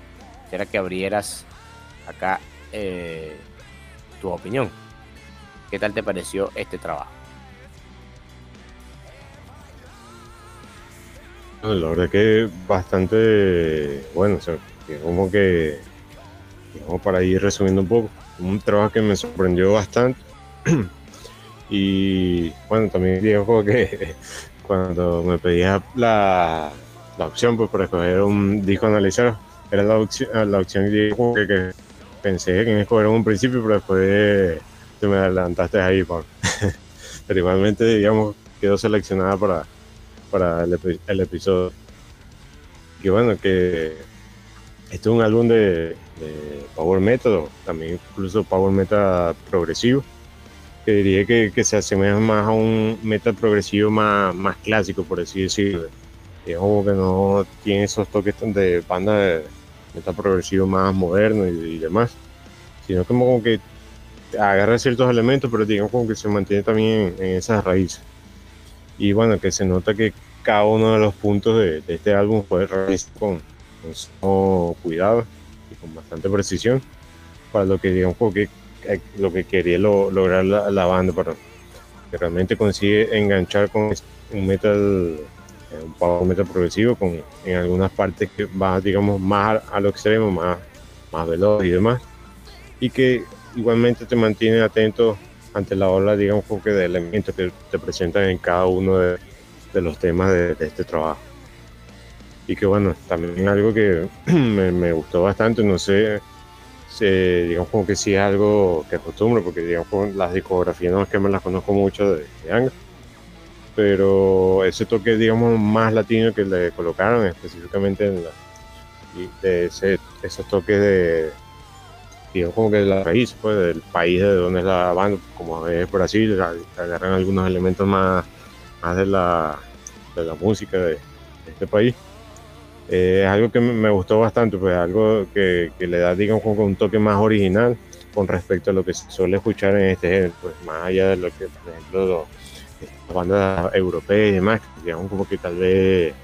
quisiera que abrieras acá eh, tu opinión. ¿Qué tal te pareció este trabajo? La verdad que bastante bueno, o sea, como que, digamos, para ir resumiendo un poco, un trabajo que me sorprendió bastante. y bueno, también digo que cuando me pedía la, la opción pues, para escoger un disco analizado, era la opción, la opción que, que, pensé que en escoger un principio, pero después te me adelantaste ahí, pero igualmente, digamos, quedó seleccionada para, para el, el episodio. Que bueno, que este es un álbum de, Power Metal, también incluso Power Metal progresivo, que diría que, que, se asemeja más a un metal progresivo más, más clásico, por así decirlo. Es como que no tiene esos toques de banda de metal progresivo más moderno y, demás, sino como que agarra ciertos elementos, pero digamos como que se mantiene también en, esas raíces. Y bueno, que se nota que cada uno de los puntos de, este álbum fue realizado con, con cuidado y con bastante precisión para lo que digamos que eh, lo que quería lograr la, banda para que realmente consigue enganchar con un metal eh, un power metal progresivo con en algunas partes que va digamos más a, lo extremo más más veloz y demás. Y que igualmente te mantiene atento ante la ola digamos que de elementos que te presentan en cada uno de, de los temas de, este trabajo. Y que bueno, también algo que me, me gustó bastante, no sé, digamos como que sí es algo que acostumbro, porque digamos las discografías no es que me las conozco mucho de, de pero ese toque digamos más latino que le colocaron específicamente en la, de ese, esos toques de digamos como que la raíz pues del país de donde es la banda como es Brasil agarran algunos elementos más, más de la de la música de, este país. Eh, es algo que me gustó bastante, pues algo que, que, le da, digamos, un toque más original con respecto a lo que se suele escuchar en este género, pues más allá de lo que, por ejemplo, las bandas europeas y demás, digamos como que tal vez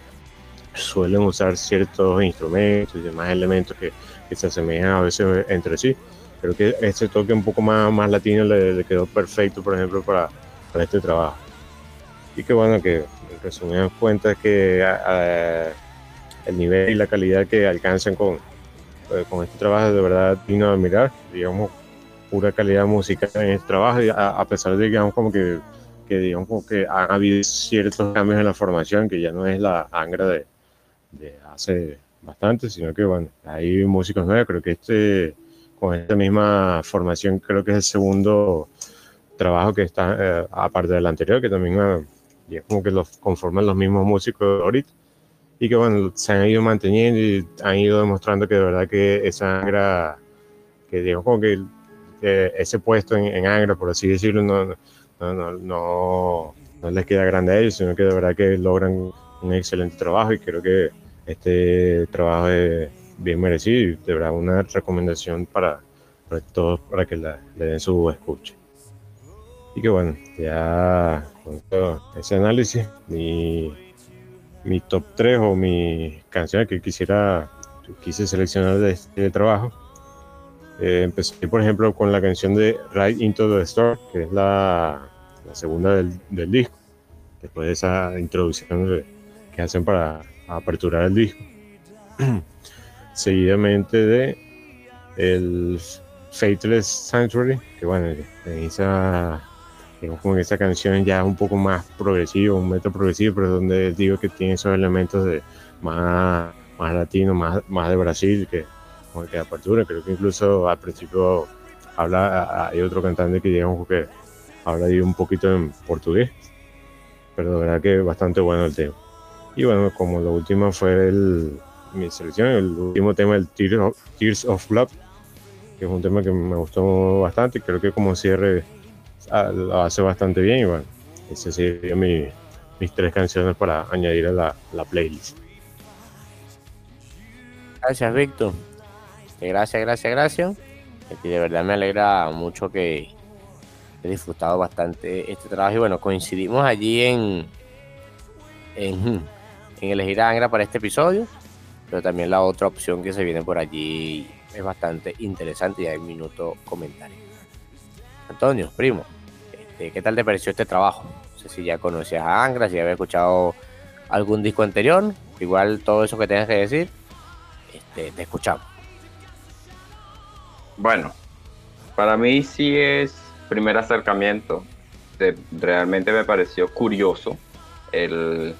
suelen usar ciertos instrumentos y demás elementos que, que se asemejan a veces entre sí. Creo que este toque un poco más, más latino le, le quedó perfecto, por ejemplo, para, para este trabajo. Y que bueno, que resumidas cuentas que el nivel y la calidad que alcanzan con, eh, con este trabajo de verdad digno de admirar, digamos, pura calidad musical en este trabajo, y a, pesar de digamos como que, que digamos como que han habido ciertos cambios en la formación, que ya no es la Angra de, de hace bastante, sino que bueno, hay músicos nuevos, creo que este, con esta misma formación, creo que es el segundo trabajo que está, eh, aparte del anterior, que también es como que los conforman los mismos músicos ahorita. Y que bueno, se han ido manteniendo y han ido demostrando que de verdad que esa Angra, que digamos como que, ese puesto en, Angra, por así decirlo, no, no, no, no, les queda grande a ellos, sino que de verdad que logran un excelente trabajo y creo que este trabajo es bien merecido y de verdad una recomendación para, para todos para que le den su escucha. Y que bueno, ya con todo ese análisis, mi, mi top 3 o mi canción que quisiera, quise seleccionar de este trabajo. Eh, empecé, por ejemplo, con la canción de Ride Into the Store, que es la, la segunda del, del, disco, después de esa introducción que hacen para aperturar el disco. Seguidamente de el Faithless Sanctuary, que bueno, en esa como que esa canción ya un poco más progresivo, un método progresivo, pero donde digo que tiene esos elementos de más, más latino, más, más de Brasil, que como que apertura, creo que incluso al principio habla, hay otro cantante que digamos que habla ahí un poquito en portugués, pero de verdad que bastante bueno el tema. Y bueno, como lo último fue el, mi selección, el último tema, el Tears of, Tears of Love, que es un tema que me gustó bastante, creo que como cierre ah, lo hace bastante bien y bueno, ese sería mi, mis tres canciones para añadir a la, la playlist. Gracias, Víctor. Gracias, gracias, gracias. Y de verdad me alegra mucho que he disfrutado bastante este trabajo. Y bueno, coincidimos allí en, en, en elegir a Angra para este episodio. Pero también la otra opción que se viene por allí es bastante interesante y hay un minuto comentario. Antonio, primo, este, ¿qué tal te pareció este trabajo? No sé si ya conocías a Angra, si había escuchado algún disco anterior. Igual todo eso que tengas que decir, este, te escuchamos. Bueno, para mí sí es primer acercamiento. Realmente me pareció curioso el,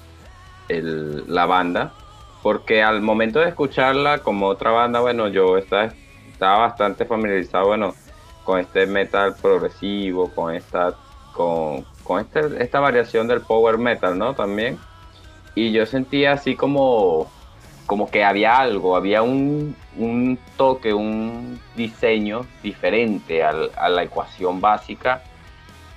la banda, porque al momento de escucharla como otra banda, bueno, yo estaba, bastante familiarizado, bueno, con este metal progresivo, con esta, con, con este, esta variación del power metal, ¿no? También. Y yo sentía así como como que había algo, había un, toque, un diseño diferente a la ecuación básica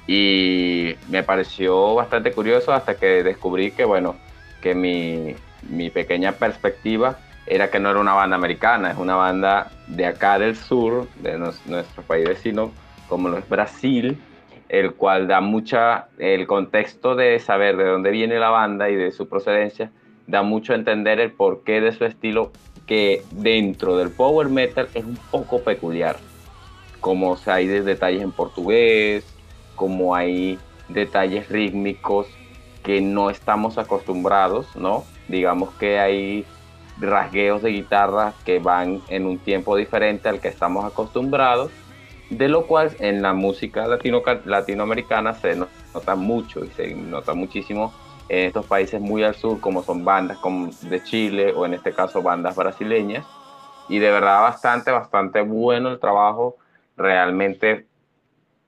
y me pareció bastante curioso hasta que descubrí que, bueno, que mi, mi pequeña perspectiva era que no era una banda americana, es una banda de acá del sur, de nuestro país vecino, como lo es Brasil, el cual da mucha, el contexto de saber de dónde viene la banda y de su procedencia, da mucho a entender el porqué de su estilo que dentro del power metal es un poco peculiar. Como hay detalles en portugués, como hay detalles rítmicos que no estamos acostumbrados, ¿no? Digamos que hay rasgueos de guitarra que van en un tiempo diferente al que estamos acostumbrados, de lo cual en la música latino, latinoamericana se nota mucho y se nota muchísimo en estos países muy al sur, como son bandas como de Chile o en este caso bandas brasileñas. Y de verdad bastante, bastante bueno el trabajo. Realmente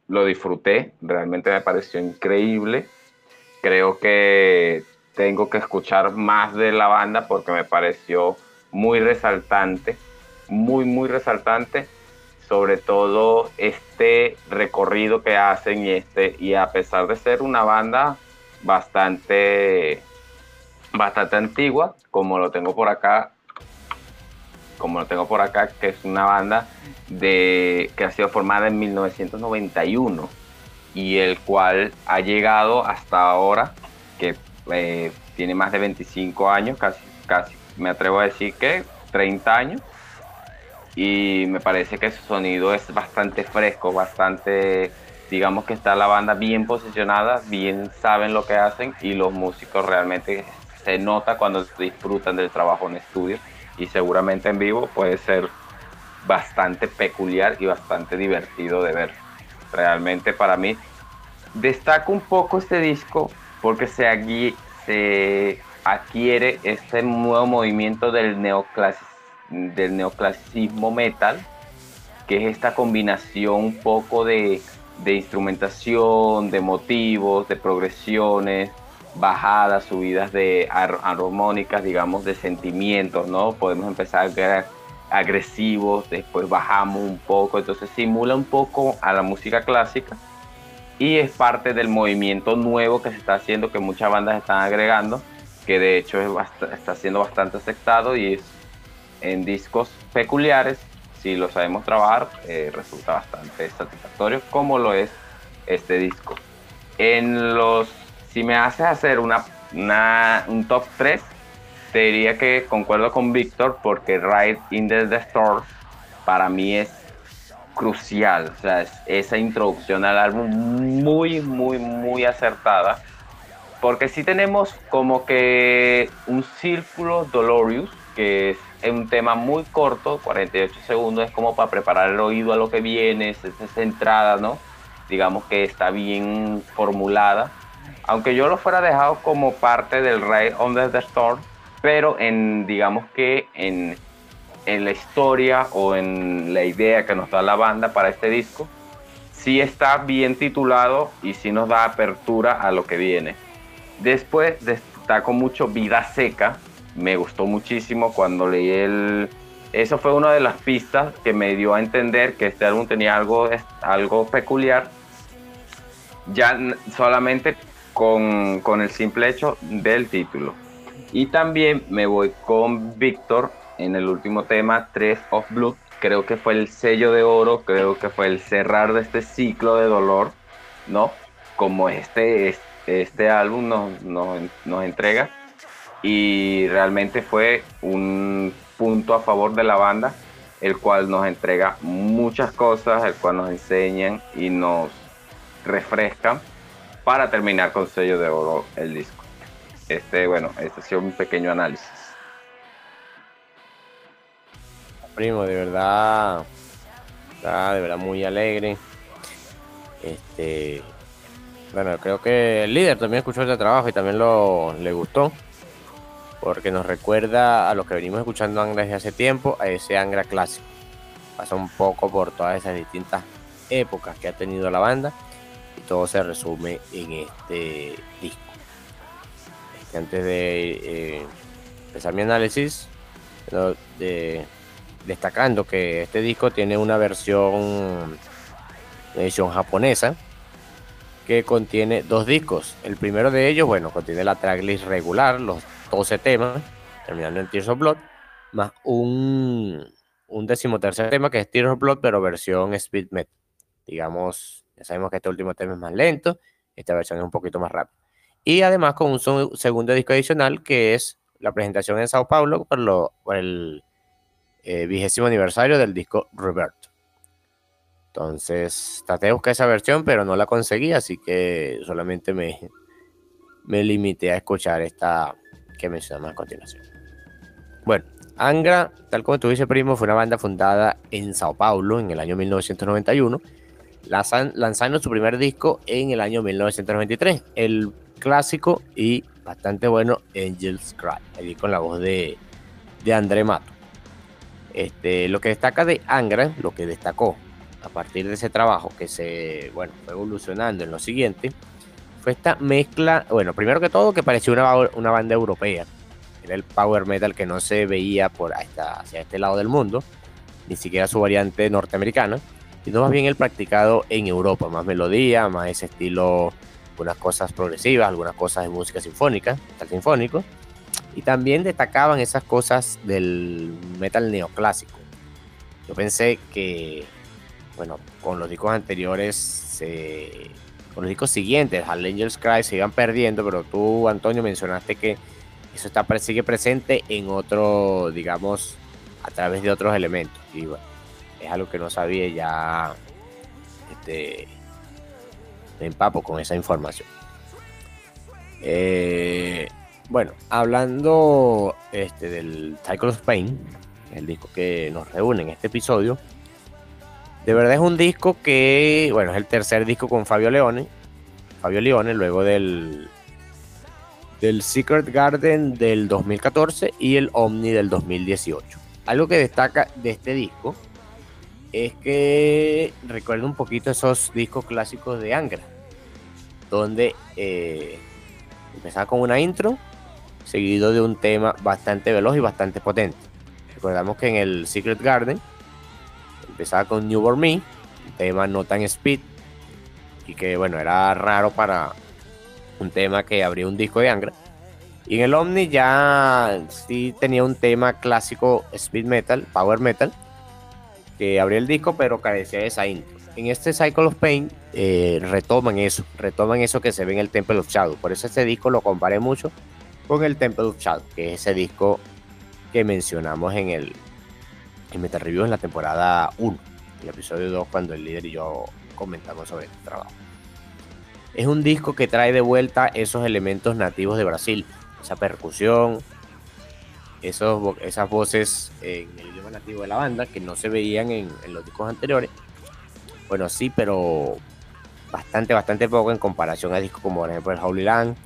lo disfruté, realmente me pareció increíble. Creo que tengo que escuchar más de la banda porque me pareció muy resaltante, muy, muy resaltante. Sobre todo este recorrido que hacen y, este, y a pesar de ser una banda bastante, bastante antigua, como lo tengo por acá, como lo tengo por acá, que es una banda de, que ha sido formada en 1991 y el cual ha llegado hasta ahora, que eh, tiene más de 25 años, casi, casi me atrevo a decir que 30 años, y me parece que su sonido es bastante fresco, bastante digamos que está la banda bien posicionada, bien saben lo que hacen y los músicos realmente se nota cuando disfrutan del trabajo en estudio y seguramente en vivo puede ser bastante peculiar y bastante divertido de ver. Realmente para mí destaco un poco este disco porque se, se adquiere este nuevo movimiento del, del neoclasicismo metal, que es esta combinación un poco de de instrumentación, de motivos, de progresiones, bajadas, subidas de armónicas, digamos, de sentimientos, ¿no? Podemos empezar a agresivos, después bajamos un poco, entonces simula un poco a la música clásica y es parte del movimiento nuevo que se está haciendo, que muchas bandas están agregando, que de hecho está siendo bastante aceptado y es en discos peculiares si lo sabemos trabajar, eh, resulta bastante satisfactorio, como lo es este disco. En los, si me haces hacer una, un top 3, te diría que concuerdo con Víctor porque Ride in the, Store para mí es crucial. O sea, esa introducción al álbum muy, muy, muy acertada. Porque si tenemos como que un círculo Dolorious, que es es un tema muy corto, 48 segundos, es como para preparar el oído a lo que viene, es, entrada, ¿no? Digamos que está bien formulada. Aunque yo lo fuera dejado como parte del Ride on the Storm, pero en, digamos que en, en la historia o en la idea que nos da la banda para este disco, sí está bien titulado y sí nos da apertura a lo que viene. Después destaco mucho Vida Seca, me gustó muchísimo cuando leí el... Eso fue una de las pistas que me dio a entender que este álbum tenía algo, algo peculiar, ya solamente con, con el simple hecho del título. Y también me voy con Víctor en el último tema, 3 of Blood. Creo que fue el sello de oro, creo que fue el cerrar de este ciclo de dolor, ¿no? Como este, este, álbum nos, nos, entrega. Y realmente fue un punto a favor de la banda, el cual nos entrega muchas cosas, el cual nos enseñan y nos refrescan para terminar con sello de oro el disco. Este, bueno, este ha sido un pequeño análisis. Primo, de verdad, de verdad muy alegre. Este, bueno, creo que el líder también escuchó este trabajo y también lo le gustó, porque nos recuerda a lo que venimos escuchando Angra desde hace tiempo, a ese Angra clásico. Pasa un poco por todas esas distintas épocas que ha tenido la banda y todo se resume en este disco antes de eh, empezar mi análisis, destacando que este disco tiene una versión, edición japonesa, que contiene dos discos. El primero de ellos, bueno, contiene la tracklist regular, los 12 temas, terminando en Tears of Blood, más un, decimotercer tema que es Tears of Blood, pero versión speed metal. Digamos, ya sabemos que este último tema es más lento, esta versión es un poquito más rápida. Y además con un segundo disco adicional que es la presentación en Sao Paulo por, el eh, vigésimo aniversario del disco Roberto. Entonces traté de buscar esa versión, pero no la conseguí, así que solamente me, me limité a escuchar esta que mencionamos a continuación. Bueno, Angra, tal como tú dices, primo, fue una banda fundada en Sao Paulo en el año 1991, lanzando su primer disco en el año 1993. El clásico y bastante bueno Angel's Cry, ahí con la voz de, de André Mato. Este, lo que destaca de Angra, lo que destacó a partir de ese trabajo que se bueno, fue evolucionando en lo siguiente, fue esta mezcla, bueno, primero que todo que parecía una, una banda europea, era el power metal que no se veía por hacia este lado del mundo, ni siquiera su variante norteamericana, sino más bien el practicado en Europa, más melodía, más ese estilo algunas cosas progresivas, algunas cosas de música sinfónica, metal sinfónico, y también destacaban esas cosas del metal neoclásico. Yo pensé que, bueno, con los discos anteriores, con los discos siguientes, al Angel's Cry se iban perdiendo, pero tú, Antonio, mencionaste que eso está, sigue presente en otro, digamos, a través de otros elementos. Y bueno, es algo que no sabía ya. Este, empapo con esa información. Eh, bueno, hablando este, del Cycle of Pain, el disco que nos reúne en este episodio, de verdad es un disco que, bueno, es el tercer disco con Fabio Leone, Fabio Leone, luego del, del Secret Garden del 2014 y el Omni del 2018. Algo que destaca de este disco es que recuerda un poquito esos discos clásicos de Angra, donde eh, empezaba con una intro, seguido de un tema bastante veloz y bastante potente. Recordamos que en el Secret Garden empezaba con Newborn Me, un tema no tan speed, y que bueno, era raro para un tema que abría un disco de Angra. Y en el Omni ya sí tenía un tema clásico speed metal, power metal, que abría el disco, pero carecía de esa intro. En este Cycle of Pain eh, retoman eso, retoman eso que se ve en el Temple of Shadow. Por eso este disco lo comparé mucho con el Temple of Shadow, que es ese disco que mencionamos en el en Metal Review en la temporada 1, el episodio 2, cuando el líder y yo comentamos sobre este trabajo. Es un disco que trae de vuelta esos elementos nativos de Brasil, esa percusión, esos, esas voces en el idioma nativo de la banda que no se veían en, los discos anteriores. Bueno, sí, pero bastante, bastante poco en comparación a discos como por ejemplo el Holy Land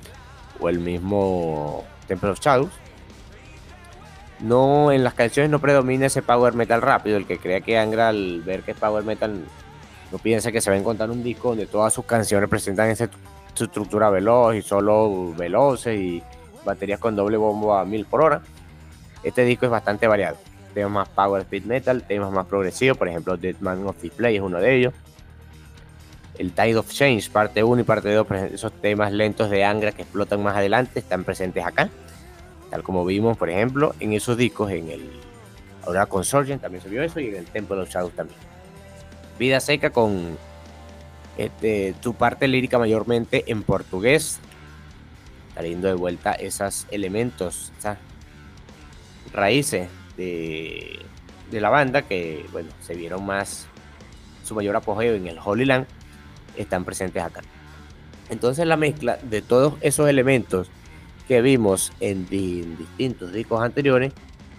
o el mismo Temple of Shadows. No, en las canciones no predomina ese power metal rápido. El que crea que Angra al ver que es power metal No piensa que se va a encontrar un disco donde todas sus canciones presentan esa estructura veloz y solo veloces y baterías con doble bombo a mil por hora. Este disco es bastante variado. Temas más power speed metal, temas más progresivos, por ejemplo, Dead Man of Display es uno de ellos. El Tide of Change, parte 1 y parte 2, esos temas lentos de Angra que explotan más adelante, están presentes acá. Tal como vimos, por ejemplo, en esos discos, en el Aurora Consortium también se vio eso y en el Temple of Shadows también. Vida seca con este, tu parte lírica mayormente en portugués, trayendo de vuelta esos elementos, raíces de, la banda que, bueno, se vieron más, su mayor apogeo en el Holy Land, están presentes acá. Entonces la mezcla de todos esos elementos que vimos en, distintos discos anteriores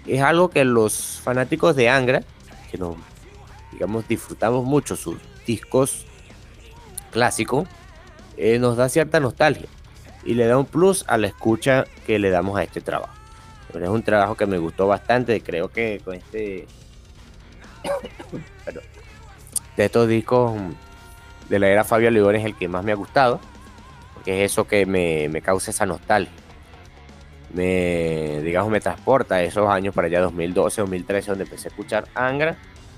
es algo que los fanáticos de Angra, que nos, digamos, disfrutamos mucho sus discos clásico, eh, nos da cierta nostalgia y le da un plus a la escucha que le damos a este trabajo. Pero es un trabajo que me gustó bastante, creo que con este... de estos discos de la era Fabio León es el que más me ha gustado, porque es eso que me, causa esa nostalgia. Me, digamos, me transporta a esos años para allá 2012, 2013, donde empecé a escuchar Angra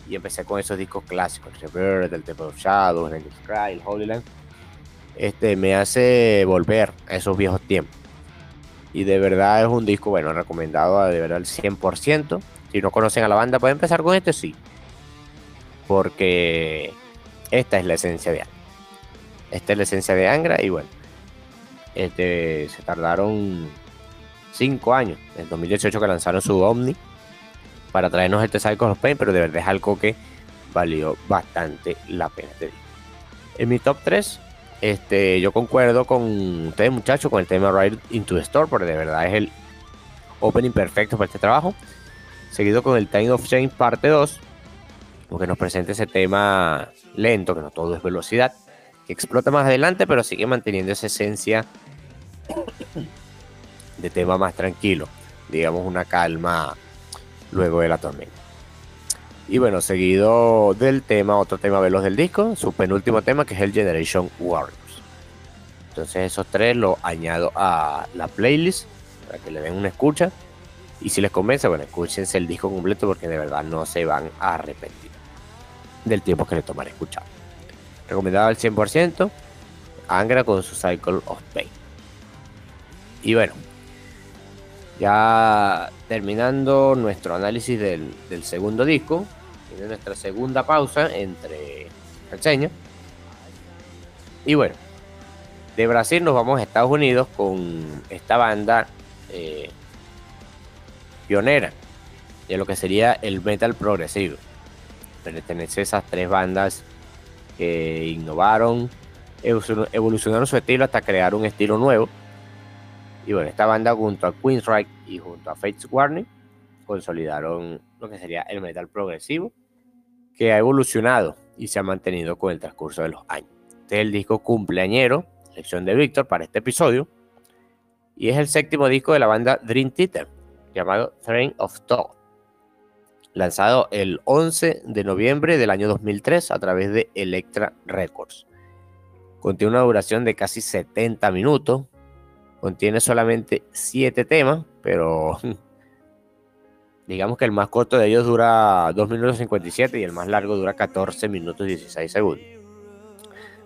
y empecé con esos discos clásicos, el Rebirth, el Temple of Shadows, el Cry, el Holy Land. Este, me hace volver a esos viejos tiempos. Y de verdad es un disco, bueno, recomendado de verdad al 100%. Si no conocen a la banda, pueden empezar con este, sí. Porque esta es la esencia de Angra. Esta es la esencia de Angra y bueno, este, se tardaron 5 años, en 2018 que lanzaron su Omni para traernos este Cycle of Pain, pero de verdad es algo que valió bastante la pena. En mi top 3, este, yo concuerdo con ustedes muchachos con el tema Ride into the Store, porque de verdad es el opening perfecto para este trabajo. Seguido con el Time of Change parte 2, porque nos presenta ese tema lento, que no todo es velocidad, que explota más adelante, pero sigue manteniendo esa esencia de tema más tranquilo, digamos una calma luego de la tormenta. Y bueno, seguido del tema, otro tema veloz del disco, su penúltimo tema que es el Generation Warriors. Entonces esos tres los añado a la playlist para que le den una escucha. Y si les convence, bueno, escúchense el disco completo porque de verdad no se van a arrepentir del tiempo que le tomaré escuchar. Recomendado al 100%, Angra con su Cycle of Pain. Y bueno, ya terminando nuestro análisis del, segundo disco, de nuestra segunda pausa entre reseñas. Y bueno, de Brasil nos vamos a Estados Unidos con esta banda eh, pionera de lo que sería el metal progresivo. Pertenece a esas tres bandas que innovaron, evolucionaron su estilo hasta crear un estilo nuevo y bueno, esta banda junto a Queensryche y junto a Fates Warning consolidaron lo que sería el metal progresivo, que ha evolucionado y se ha mantenido con el transcurso de los años. Este es el disco cumpleañero, lección de Víctor para este episodio, y es el séptimo disco de la banda Dream Theater, llamado Train of Thought, lanzado el 11 de noviembre del año 2003 a través de Electra Records. Contiene una duración de casi 70 minutos, Contiene solamente 7 temas, pero digamos que el más corto de ellos dura 2 minutos 57 y el más largo dura 14 minutos 16 segundos.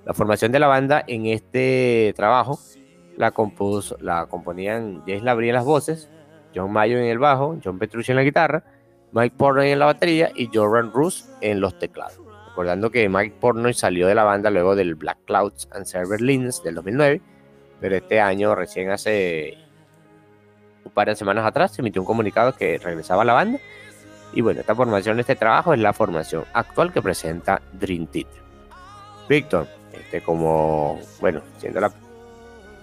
La formación de la banda en este trabajo la, compuso, la componían James Labrie en las voces, John Mayo en el bajo, John Petrucci en la guitarra, Mike Portnoy en la batería y Jordan Roos en los teclados. Recordando que Mike Portnoy salió de la banda luego del Black Clouds and Server Lines del 2009 pero este año, recién hace un par de semanas atrás, se emitió un comunicado que regresaba a la banda. Y bueno, esta formación, este trabajo es la formación actual que presenta Dream Theater. Víctor, este, como, bueno, siendo la,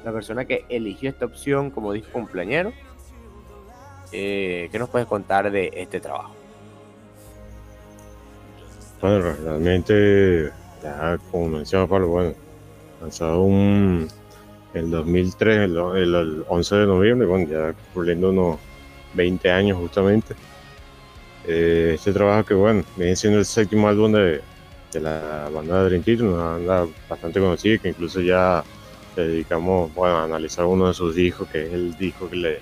la, persona que eligió esta opción como disco cumpleañero, eh, ¿qué nos puedes contar de este trabajo? Bueno, realmente, como mencionaba bueno, lanzado un, el 2003, el, 11 de noviembre, bueno, ya cumpliendo unos 20 años justamente. Eh, este trabajo que, bueno, viene siendo el séptimo álbum de, la banda de Dream una banda bastante conocida que incluso ya dedicamos bueno, a analizar uno de sus discos, que es el disco que le,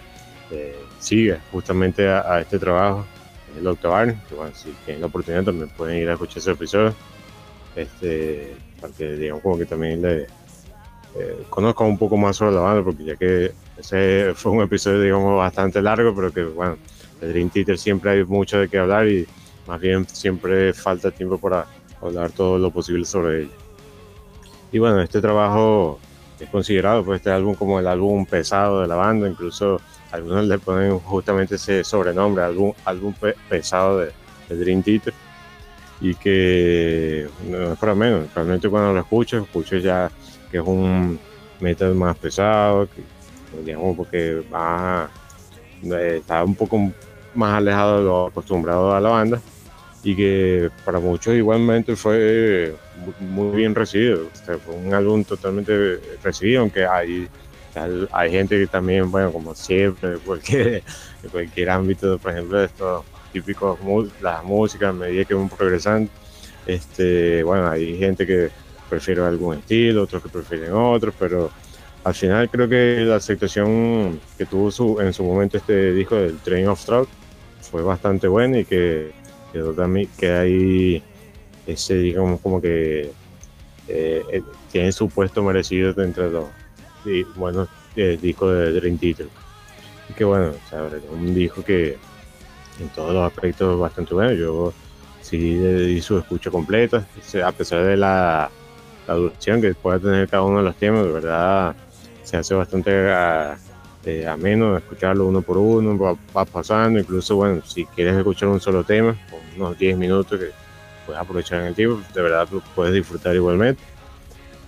sigue justamente a, este trabajo, el Octavar, que bueno, si tienen la oportunidad también pueden ir a escuchar ese episodio, este, para que digamos como que también le eh, conozcan un poco más sobre la banda, porque ya que ese fue un episodio digamos bastante largo, pero que bueno, de Dream Theater siempre hay mucho de qué hablar y más bien siempre falta tiempo para hablar todo lo posible sobre ella. Y bueno, este trabajo es considerado pues este álbum como el álbum pesado de la banda, incluso algunos le ponen justamente ese sobrenombre, álbum, álbum pesado de, Dream Theater y que no es para menos, realmente cuando lo escucho, escucho ya que es un metal más pesado, digamos porque va, eh, está un poco más alejado de lo acostumbrado a la banda y que para muchos igualmente fue muy bien recibido. fue un álbum totalmente recibido, aunque hay, hay gente que también, bueno, como siempre, en cualquier, cualquier ámbito, por ejemplo, de estos típicos, las músicas, a medida que van progresando, este, bueno, hay gente que prefiere algún estilo, otros que prefieren otros, pero al final creo que la aceptación que tuvo su, en su momento este disco del Train of Thought fue bastante buena y que quedó también que hay ese digamos como que eh, eh, tiene su puesto merecido entre los buenos discos de Dream Theater. Y que bueno un disco que en todos los aspectos bastante bueno. Yo sí di su escucha completa a pesar de la, la duración que pueda tener cada uno de los temas de verdad se hace bastante este, ameno escucharlo uno por uno, va, pasando, incluso, bueno, si quieres escuchar un solo tema, unos 10 minutos que puedes aprovechar en el tiempo, de verdad puedes disfrutar igualmente.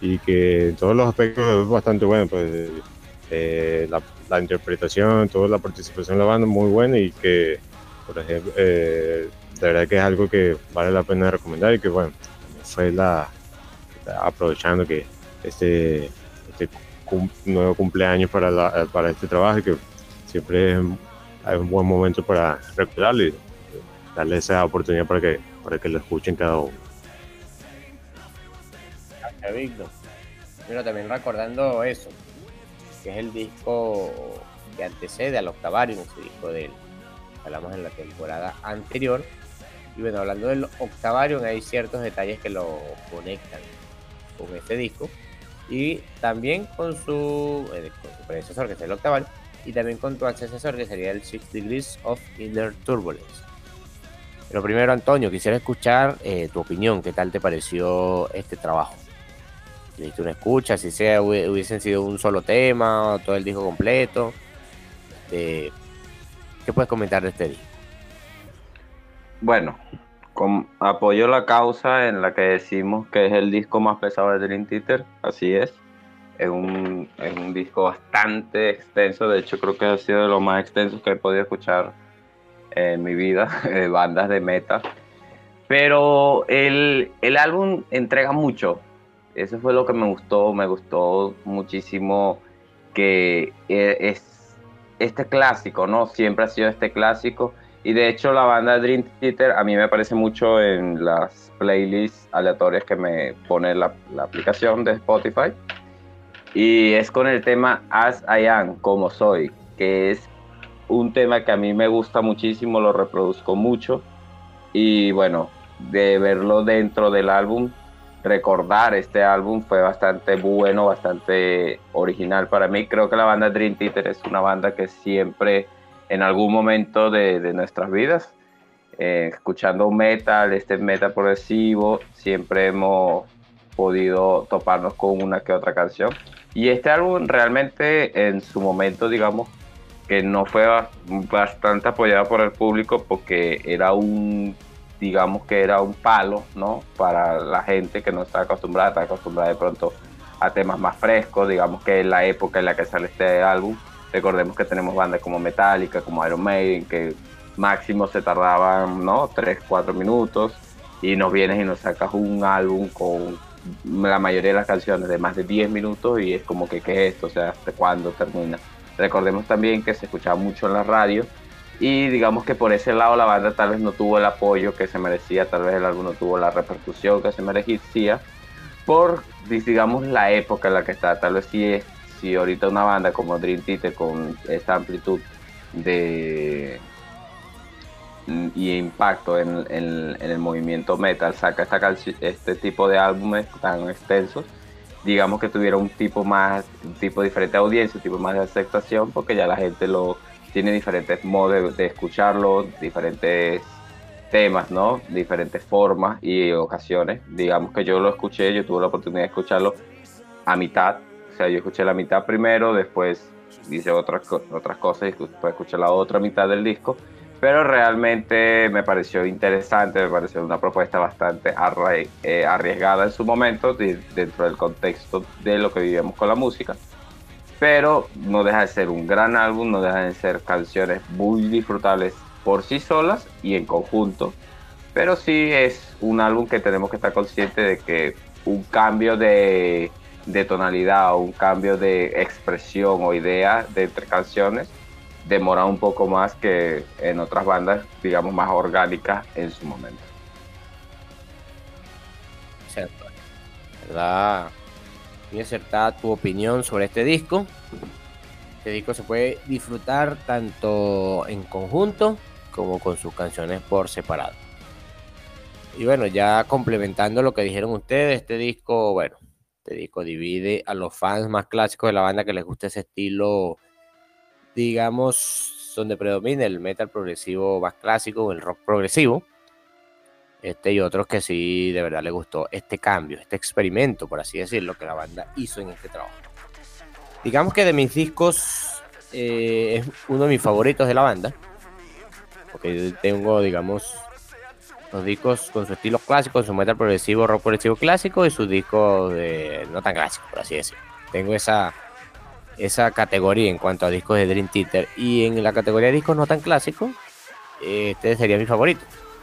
Y que en todos los aspectos es bastante bueno, pues eh, la, interpretación, toda la participación de la banda muy buena y que, por ejemplo, eh, de verdad que es algo que vale la pena recomendar y que, bueno, fue la, aprovechando que este, este nuevo cumpleaños para, para este trabajo que siempre es un buen momento para recordarlo y darle esa oportunidad para que, para que lo escuchen cada uno. Gracias, Víctor. Pero también recordando eso, que es el disco que antecede al Octavarium, ese disco de hablamos en la temporada anterior. Y bueno, hablando del Octavarium, hay ciertos detalles que lo conectan con este disco y también con su, eh, predecesor que es el octaval y también con tu antecesor que sería el Six Degrees of Inner Turbulence. Pero primero Antonio, quisiera escuchar eh, tu opinión, ¿qué tal te pareció este trabajo? Si tú no escuchas, si sea hubiesen sido un solo tema o todo el disco completo. Eh, ¿Qué puedes comentar de este disco? Bueno, apoyo la causa en la que decimos que es el disco más pesado de Dream Theater, así es. Es un, es un disco bastante extenso, de hecho creo que ha sido de los más extensos que he podido escuchar en mi vida, de bandas de meta. Pero el, el álbum entrega mucho, eso fue lo que me gustó, me gustó muchísimo que eh, es este clásico, ¿no? Siempre ha sido este clásico y de hecho la banda Dream Theater a mí me aparece mucho en las playlists aleatorias que me pone la, aplicación de Spotify. Y es con el tema As I Am, como soy, que es un tema que a mí me gusta muchísimo, lo reproduzco mucho. Y bueno, de verlo dentro del álbum, recordar este álbum fue bastante bueno, bastante original para mí. Creo que la banda Dream Theater es una banda que siempre en algún momento de, nuestras vidas. Eh, escuchando metal, este metal progresivo, siempre hemos podido toparnos con una que otra canción. Y este álbum realmente en su momento, digamos, que no fue bastante apoyado por el público porque era un, digamos que era un palo, ¿no? Para la gente que no está acostumbrada, está acostumbrada de pronto a temas más frescos, digamos que en la época en la que sale este álbum, Recordemos que tenemos bandas como Metallica, como Iron Maiden, que máximo se tardaban, ¿no? 3, 4 minutos. Y nos vienes y nos sacas un álbum con la mayoría de las canciones de más de 10 minutos y es como que, ¿qué es esto? O sea, ¿hasta cuándo termina? Recordemos también que se escuchaba mucho en la radio Y digamos que por ese lado la banda tal vez no tuvo el apoyo que se merecía, tal vez el álbum no tuvo la repercusión que se merecía por, digamos, la época en la que está. Tal vez si, si ahorita una banda como Dream Theater con esta amplitud de y impacto en, el movimiento metal saca esta este tipo de álbumes tan extensos digamos que tuviera un tipo más un tipo diferente de audiencia un tipo más de aceptación porque ya la gente lo tiene diferentes modos de, escucharlo diferentes temas no diferentes formas y ocasiones. Digamos que yo lo escuché yo tuve la oportunidad de escucharlo a mitad sea yo escuché la mitad primero después hice otras otras cosas y después escuché la otra mitad del disco pero realmente me pareció interesante, me pareció una propuesta bastante eh, arriesgada en su momento, dentro del contexto de lo que vivíamos con la música, pero no deja de ser un gran álbum, no deja de ser canciones muy disfrutables por sí solas y en conjunto, pero sí es un álbum que tenemos que estar conscientes de que un cambio de, de tonalidad o un cambio de expresión o idea de entre canciones demora un poco más que en otras bandas, digamos, más orgánicas en su momento. Cierto. ¿Verdad? Muy acertada tu opinión sobre este disco. Este disco se puede disfrutar tanto en conjunto como con sus canciones por separado. Y bueno, ya complementando lo que dijeron ustedes, este disco, bueno, este disco divide a los fans más clásicos de la banda que les gusta ese estilo digamos, donde predomina el metal progresivo más clásico, el rock progresivo. Este y otros que sí de verdad le gustó este cambio, este experimento, por así decirlo, que la banda hizo en este trabajo. Digamos que de mis discos eh, es uno de mis favoritos de la banda, porque tengo, digamos, los discos con su estilo clásico, su metal progresivo, rock progresivo clásico y sus discos de no tan clásico, por así decirlo. Tengo esa esa categoría en cuanto a discos de Dream Theater. Y en la categoría de discos no tan clásicos, este sería mi favorito.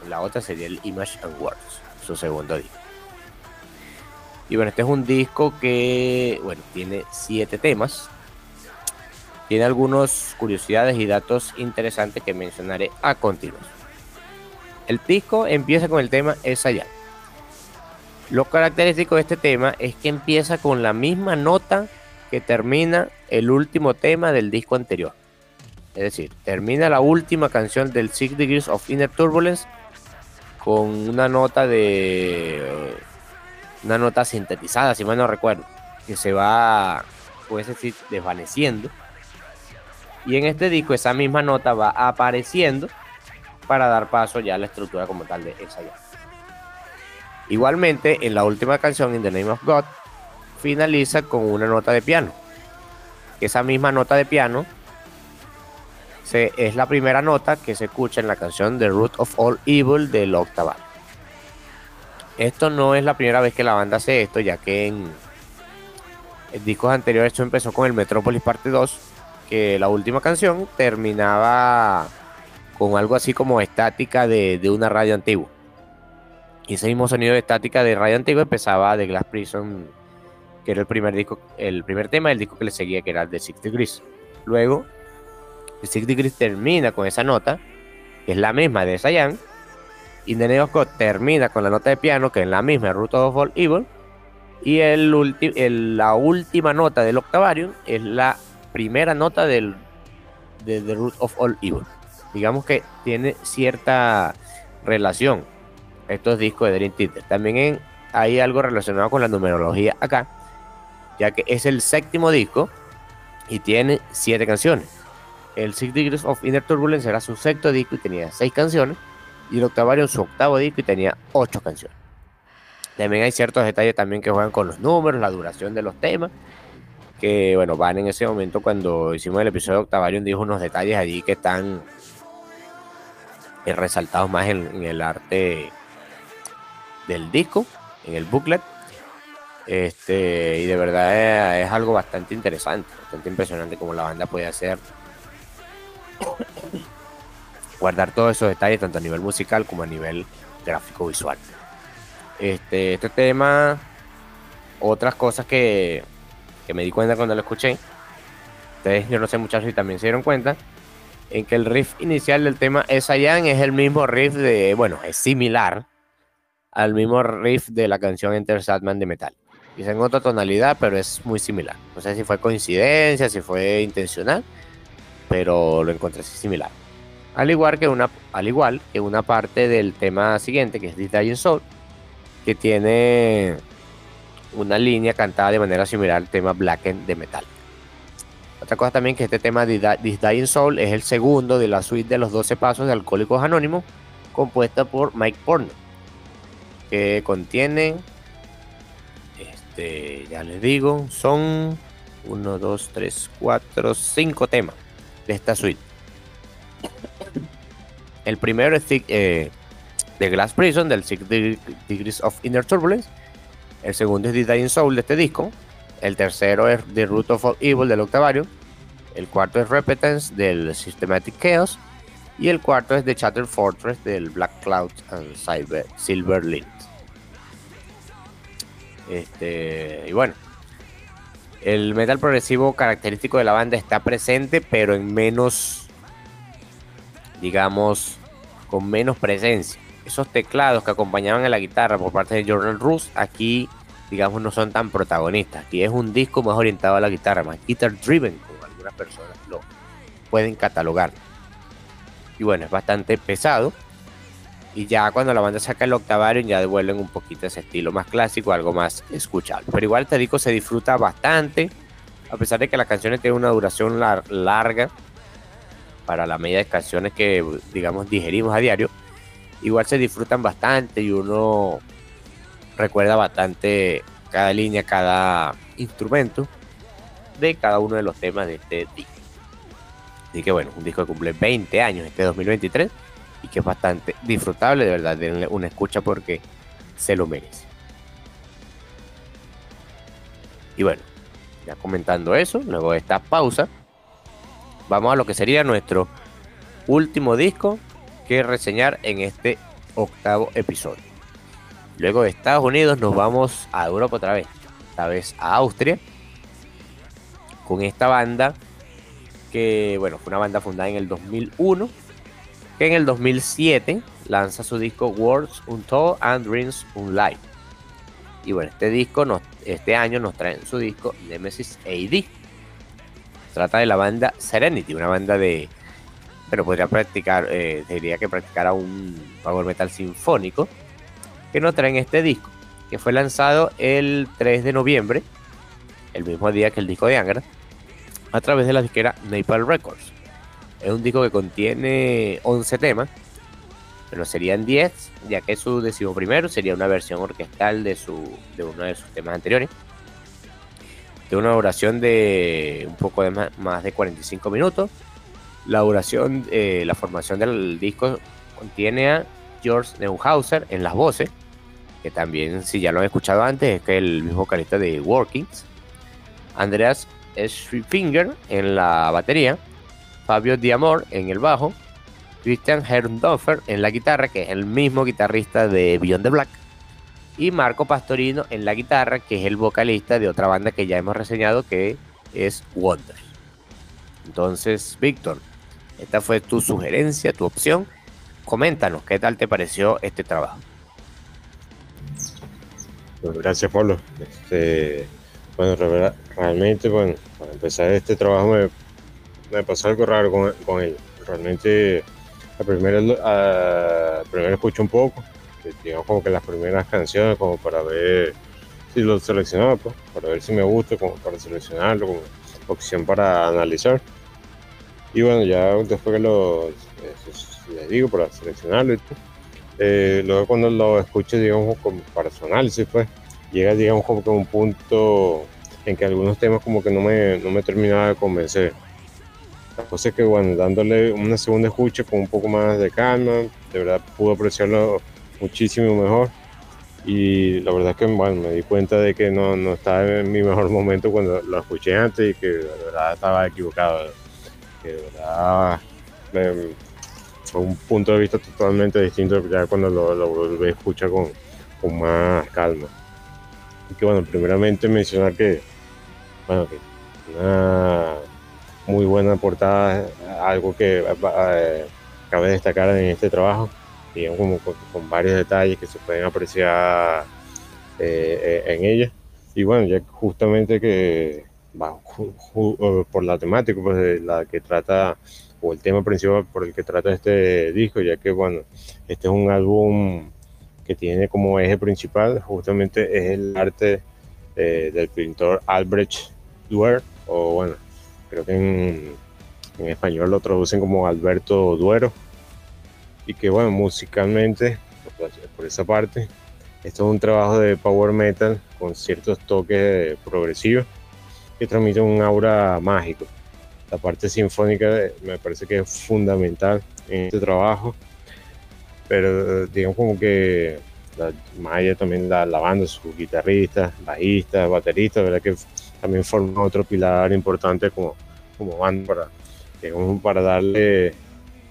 La otra sería el Image and Words, su segundo disco. Y bueno, este es un disco que, bueno, tiene siete temas. Tiene algunas curiosidades y datos interesantes que mencionaré a continuación. El disco empieza con el tema Esa ya. Lo característico de este tema es que empieza con la misma nota que termina el último tema del disco anterior. Es decir, termina la última canción del Six Degrees of Inner Turbulence con una nota de. Una nota sintetizada, si mal no recuerdo, que se va, puede decir, desvaneciendo. Y en este disco esa misma nota va apareciendo para dar paso ya a la estructura como tal de esa ya. Igualmente, en la última canción, In the Name of God, finaliza con una nota de piano. Esa misma nota de piano se, es la primera nota que se escucha en la canción The Root of All Evil del Octavar. Esto no es la primera vez que la banda hace esto, ya que en, el discos anteriores esto empezó con el Metropolis Parte 2, que la última canción terminaba con algo así como estática de, una radio antigua. Y ese mismo sonido de estática de radio antigua empezaba de Glass Prison que era el primer disco, el primer tema del disco que le seguía, que era el de Six Degrees. Luego, el Six Degrees termina con esa nota, que es la misma de Sayan, y The termina con la nota de piano, que es la misma de Root of All Evil, y la última nota del Octavarium es la primera nota del, de The Root of All Evil. Digamos que tiene cierta relación estos discos de Dream Theater. También hay algo relacionado con la numerología acá, ya que es el séptimo disco y tiene siete canciones. El Six Degrees of Inner Turbulence era su sexto disco y tenía seis canciones, y el Octavario su octavo disco y tenía ocho canciones. También hay ciertos detalles también que juegan con los números, la duración de los temas, que bueno, van en ese momento cuando hicimos el episodio de Octavarium dijo unos detalles allí que están resaltados más en el arte del disco, en el booklet este, y de verdad es, algo bastante interesante, bastante impresionante como la banda puede hacer. Guardar todos esos detalles, tanto a nivel musical como a nivel gráfico visual. Este, este tema, otras cosas que, que me di cuenta cuando lo escuché. Ustedes, yo no sé muchachos si también se dieron cuenta, en que el riff inicial del tema Esayan es el mismo riff de, bueno, es similar al mismo riff de la canción Enter Sadman de Metal. Quizá en otra tonalidad, pero es muy similar. No sé si fue coincidencia, si fue intencional, pero lo encontré así similar. Al igual que una, al igual que una parte del tema siguiente, que es This Dying Soul, que tiene una línea cantada de manera similar al tema Blacken de Metal. Otra cosa también que este tema de This Dying Soul es el segundo de la suite de los 12 pasos de Alcohólicos Anónimos, compuesta por Mike Porno, que contiene, este, ya les digo, son 1, 2, 3, 4, 5 temas de esta suite. El primero es eh, The Glass Prison del Six Degrees of Inner Turbulence. El segundo es The Dying Soul de este disco. El tercero es The Root of Evil del Octavario. El cuarto es Repentance del Systematic Chaos. Y el cuarto es The Shattered Fortress del Black Cloud and Silver, Silver Lint. Este, y bueno, el metal progresivo característico de la banda está presente, pero en menos digamos, con menos presencia. Esos teclados que acompañaban a la guitarra por parte de Jordan Roos, aquí, digamos, no son tan protagonistas. Aquí es un disco más orientado a la guitarra, más guitar driven, como algunas personas lo pueden catalogar. Y bueno, es bastante pesado. Y ya cuando la banda saca el octavario ya devuelven un poquito ese estilo más clásico, algo más escuchable. Pero igual este disco se disfruta bastante, a pesar de que las canciones tienen una duración larga para la media de canciones que, digamos, digerimos a diario, igual se disfrutan bastante y uno recuerda bastante cada línea, cada instrumento de cada uno de los temas de este disco. Así que bueno, un disco que cumple 20 años este 2023 y que es bastante disfrutable, de verdad, denle una escucha porque se lo merece. Y bueno, ya comentando eso, luego de esta pausa, vamos a lo que sería nuestro último disco que reseñar en este octavo episodio. Luego de Estados Unidos nos vamos a Europa otra vez, esta vez a Austria, con esta banda que, bueno, fue una banda fundada en el 2001, que en el 2007 lanza su disco Words Untold and Dreams Unlight. Y bueno, este disco, nos, este año nos traen su disco Nemesis AD trata de la banda Serenity, una banda de. Pero podría practicar, eh, diría que practicara un power metal sinfónico que nos traen este disco, que fue lanzado el 3 de noviembre, el mismo día que el disco de Angra, a través de la disquera Napalm Records. Es un disco que contiene 11 temas, pero serían 10, ya que su décimo primero sería una versión orquestal de, su, de uno de sus temas anteriores de una duración de un poco de más, de 45 minutos. La duración, eh, la formación del disco contiene a George Neuhauser en las voces, que también, si ya lo han escuchado antes, es que el mismo vocalista de Workings. Andreas Schwifinger en la batería, Fabio Diamor en el bajo, Christian Herndorfer en la guitarra, que es el mismo guitarrista de Beyond the Black y Marco Pastorino en la guitarra, que es el vocalista de otra banda que ya hemos reseñado, que es Wonder. Entonces, Víctor, esta fue tu sugerencia, tu opción. Coméntanos, ¿qué tal te pareció este trabajo? Gracias, Pablo. Este, bueno, realmente, bueno, para empezar este trabajo me, me pasó algo raro con, con él. Realmente, a primera, a, primero escucho un poco, digamos como que las primeras canciones como para ver si lo seleccionaba, pues, para ver si me gusta, como para seleccionarlo, como opción para analizar. Y bueno, ya después que lo, les digo, para seleccionarlo eh, luego cuando lo escucho, digamos, como para su pues, llega, digamos, como que un punto en que algunos temas como que no me, no me terminaba de convencer. La cosa es que, bueno, dándole una segunda escucha con un poco más de calma, de verdad pude apreciarlo muchísimo mejor. Y la verdad es que bueno, me di cuenta de que no, no estaba en mi mejor momento cuando lo escuché antes y que de verdad estaba equivocado. Que de verdad fue un punto de vista totalmente distinto ya cuando lo, lo volví a escuchar con, con más calma. Y que bueno, primeramente mencionar que, bueno, que una muy buena portada, algo que eh, cabe destacar en este trabajo, digamos como con, varios detalles que se pueden apreciar eh, en ella. Y bueno, ya justamente que por la temática, pues la que trata, o el tema principal por el que trata este disco, ya que bueno, este es un álbum que tiene como eje principal justamente es el arte eh, del pintor Albrecht Dürer, o bueno, creo que en, en, español lo traducen como Alberto Duero, y que bueno, musicalmente, por esa parte, esto es un trabajo de power metal con ciertos toques progresivos que transmiten un aura mágico. La parte sinfónica me parece que es fundamental en este trabajo pero digamos como que Maya también la, banda, sus guitarristas, bajistas, bateristas, verdad que también forma otro pilar importante como, como banda para, para darle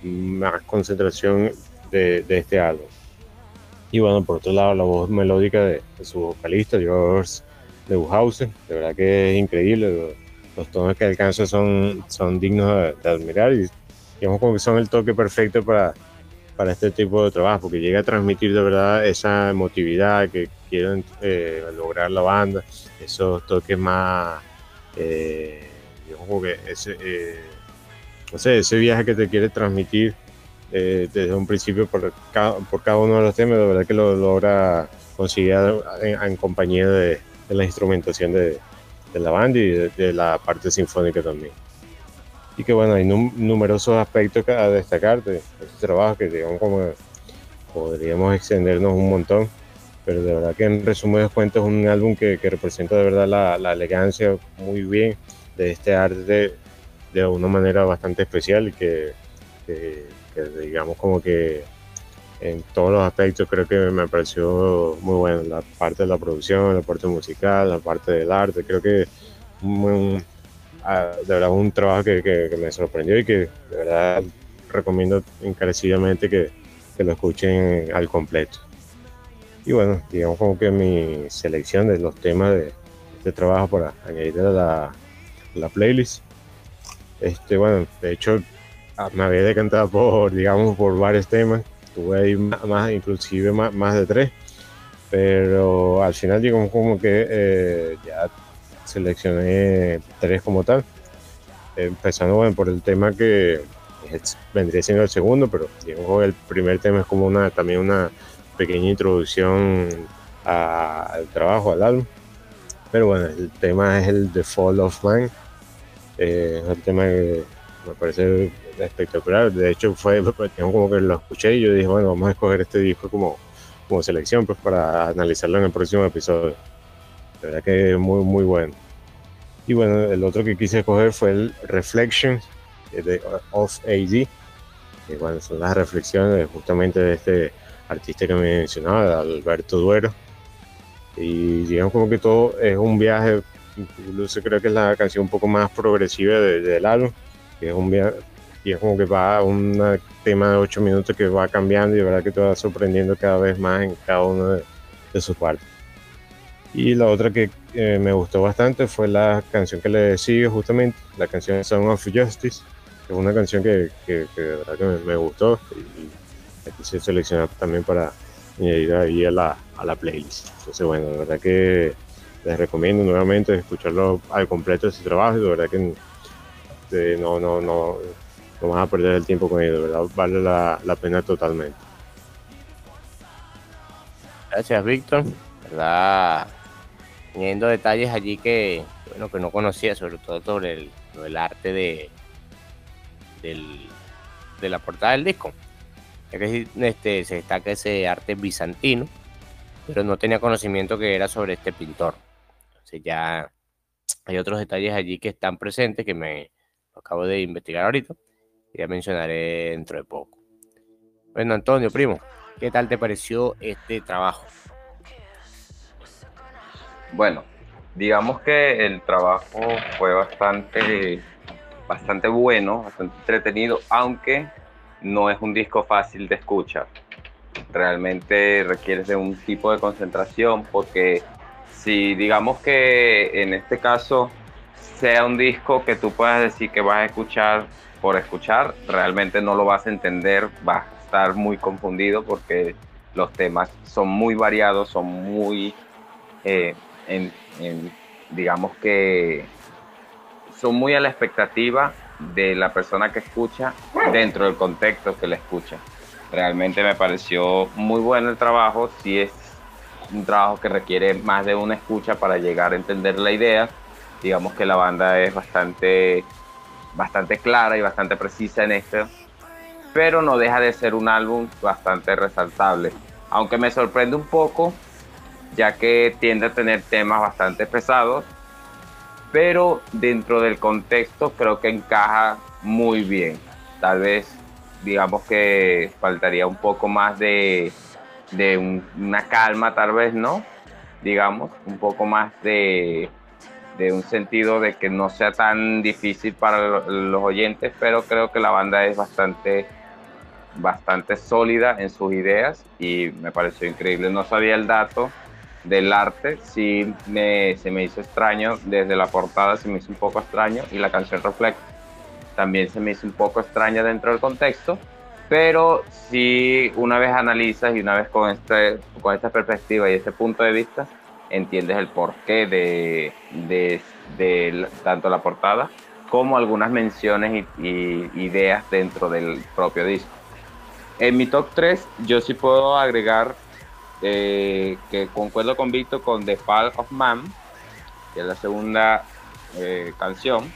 más concentración de, este álbum. Y bueno, por otro lado, la voz melódica de, su vocalista, George Neuhausen, de verdad que es increíble. Los, tonos que alcanza son, son dignos de, admirar y digamos como que son el toque perfecto para para este tipo de trabajo, porque llega a transmitir de verdad esa emotividad que quieren eh, lograr la banda, esos toques más, eh, como que ese, eh, ese viaje que te quiere transmitir eh, desde un principio por cada, por cada uno de los temas, de verdad que lo logra conseguir en, en compañía de, de, la instrumentación de, de la banda y de, de la parte sinfónica también. Y que bueno, hay numerosos aspectos a destacar de este trabajo que digamos como podríamos extendernos un montón, pero de verdad que en resumen de cuentas es un álbum que, que representa de verdad la, la, elegancia muy bien de este arte de, de una manera bastante especial y que, que, que, digamos como que en todos los aspectos creo que me pareció muy bueno, la parte de la producción, la parte musical, la parte del arte, creo que muy, de verdad un trabajo que, me sorprendió y que de verdad recomiendo encarecidamente que, lo escuchen al completo. Y bueno, digamos como que mi selección de los temas de este trabajo para añadir a la, la playlist. Este, bueno, de hecho ah, me había decantado por, digamos, por varios temas. Tuve ahí más, inclusive más, más de tres. Pero al final digamos como que eh, ya seleccioné tres como tal. Empezando bueno, por el tema que vendría siendo el segundo, pero digamos el primer tema es como una también una pequeña introducción al trabajo, al álbum. Pero bueno, el tema es el The Fall of Man. Eh, es el tema que me parece espectacular. De hecho, fue como que lo escuché y yo dije, bueno, vamos a escoger este disco como, como selección pues, para analizarlo en el próximo episodio. La verdad que es muy, muy bueno. Y bueno, el otro que quise escoger fue el Reflection de Of AD. Que bueno, son las reflexiones justamente de este artista que me mencionaba, Alberto Duero. Y digamos como que todo es un viaje, incluso creo que es la canción un poco más progresiva de, del álbum, que es un viaje, y es como que va un tema de 8 minutos que va cambiando y de verdad que te va sorprendiendo cada vez más en cada una de, de sus partes. Y la otra que eh, me gustó bastante fue la canción que le sigue justamente, la canción Song of Justice, que es una canción que, de verdad que me, gustó y, aquí se seleccionó también para añadir ahí a la, a la playlist. Entonces, bueno, de verdad que les recomiendo nuevamente escucharlo al completo ese trabajo y de verdad que no, no, no van a perder el tiempo con ello, de verdad vale la, pena totalmente. Gracias, Víctor. ¿Verdad? teniendo detalles allí que, bueno, que no conocía, sobre todo sobre el, arte de, de la portada del disco. Ya que este, se destaca ese arte bizantino, pero no tenía conocimiento que era sobre este pintor. Entonces ya hay otros detalles allí que están presentes que me acabo de investigar ahorita ya mencionaré dentro de poco. Bueno, Antonio, primo, ¿qué tal te pareció este trabajo? Bueno, digamos que el trabajo fue bastante, bastante bueno, bastante entretenido, aunque no es un disco fácil de escuchar. Realmente requiere de un tipo de concentración porque si digamos que en este caso sea un disco que tú puedas decir que vas a escuchar por escuchar, realmente no lo vas a entender, vas a estar muy confundido porque los temas son muy variados, son muy, eh, digamos que son muy a la expectativa de la persona que escucha dentro del contexto que le escucha. Realmente me pareció muy bueno el trabajo, si es un trabajo que requiere más de una escucha para llegar a entender la idea. Digamos que la banda es bastante, bastante clara y bastante precisa en esto, pero no deja de ser un álbum bastante resaltable. Aunque me sorprende un poco, ya que tiende a tener temas bastante pesados, pero dentro del contexto creo que encaja muy bien. Tal vez digamos que faltaría un poco más de, de una calma, tal vez, ¿no? Digamos, un poco más de, de un sentido de que no sea tan difícil para los oyentes, pero creo que la banda es bastante bastante sólida en sus ideas y me pareció increíble. No sabía el dato del arte, sí me, se me hizo extraño, desde la portada se me hizo un poco extraño y la canción Reflect también se me hizo un poco extraña dentro del contexto, pero si una vez analizas y una vez con, este, con esta perspectiva y este punto de vista, entiendes el porqué de, de, de tanto la portada como algunas menciones y, ideas dentro del propio disco. En mi top 3 yo sí puedo agregar eh, que concuerdo con Víctor con The Fall of Man, que es la segunda eh, canción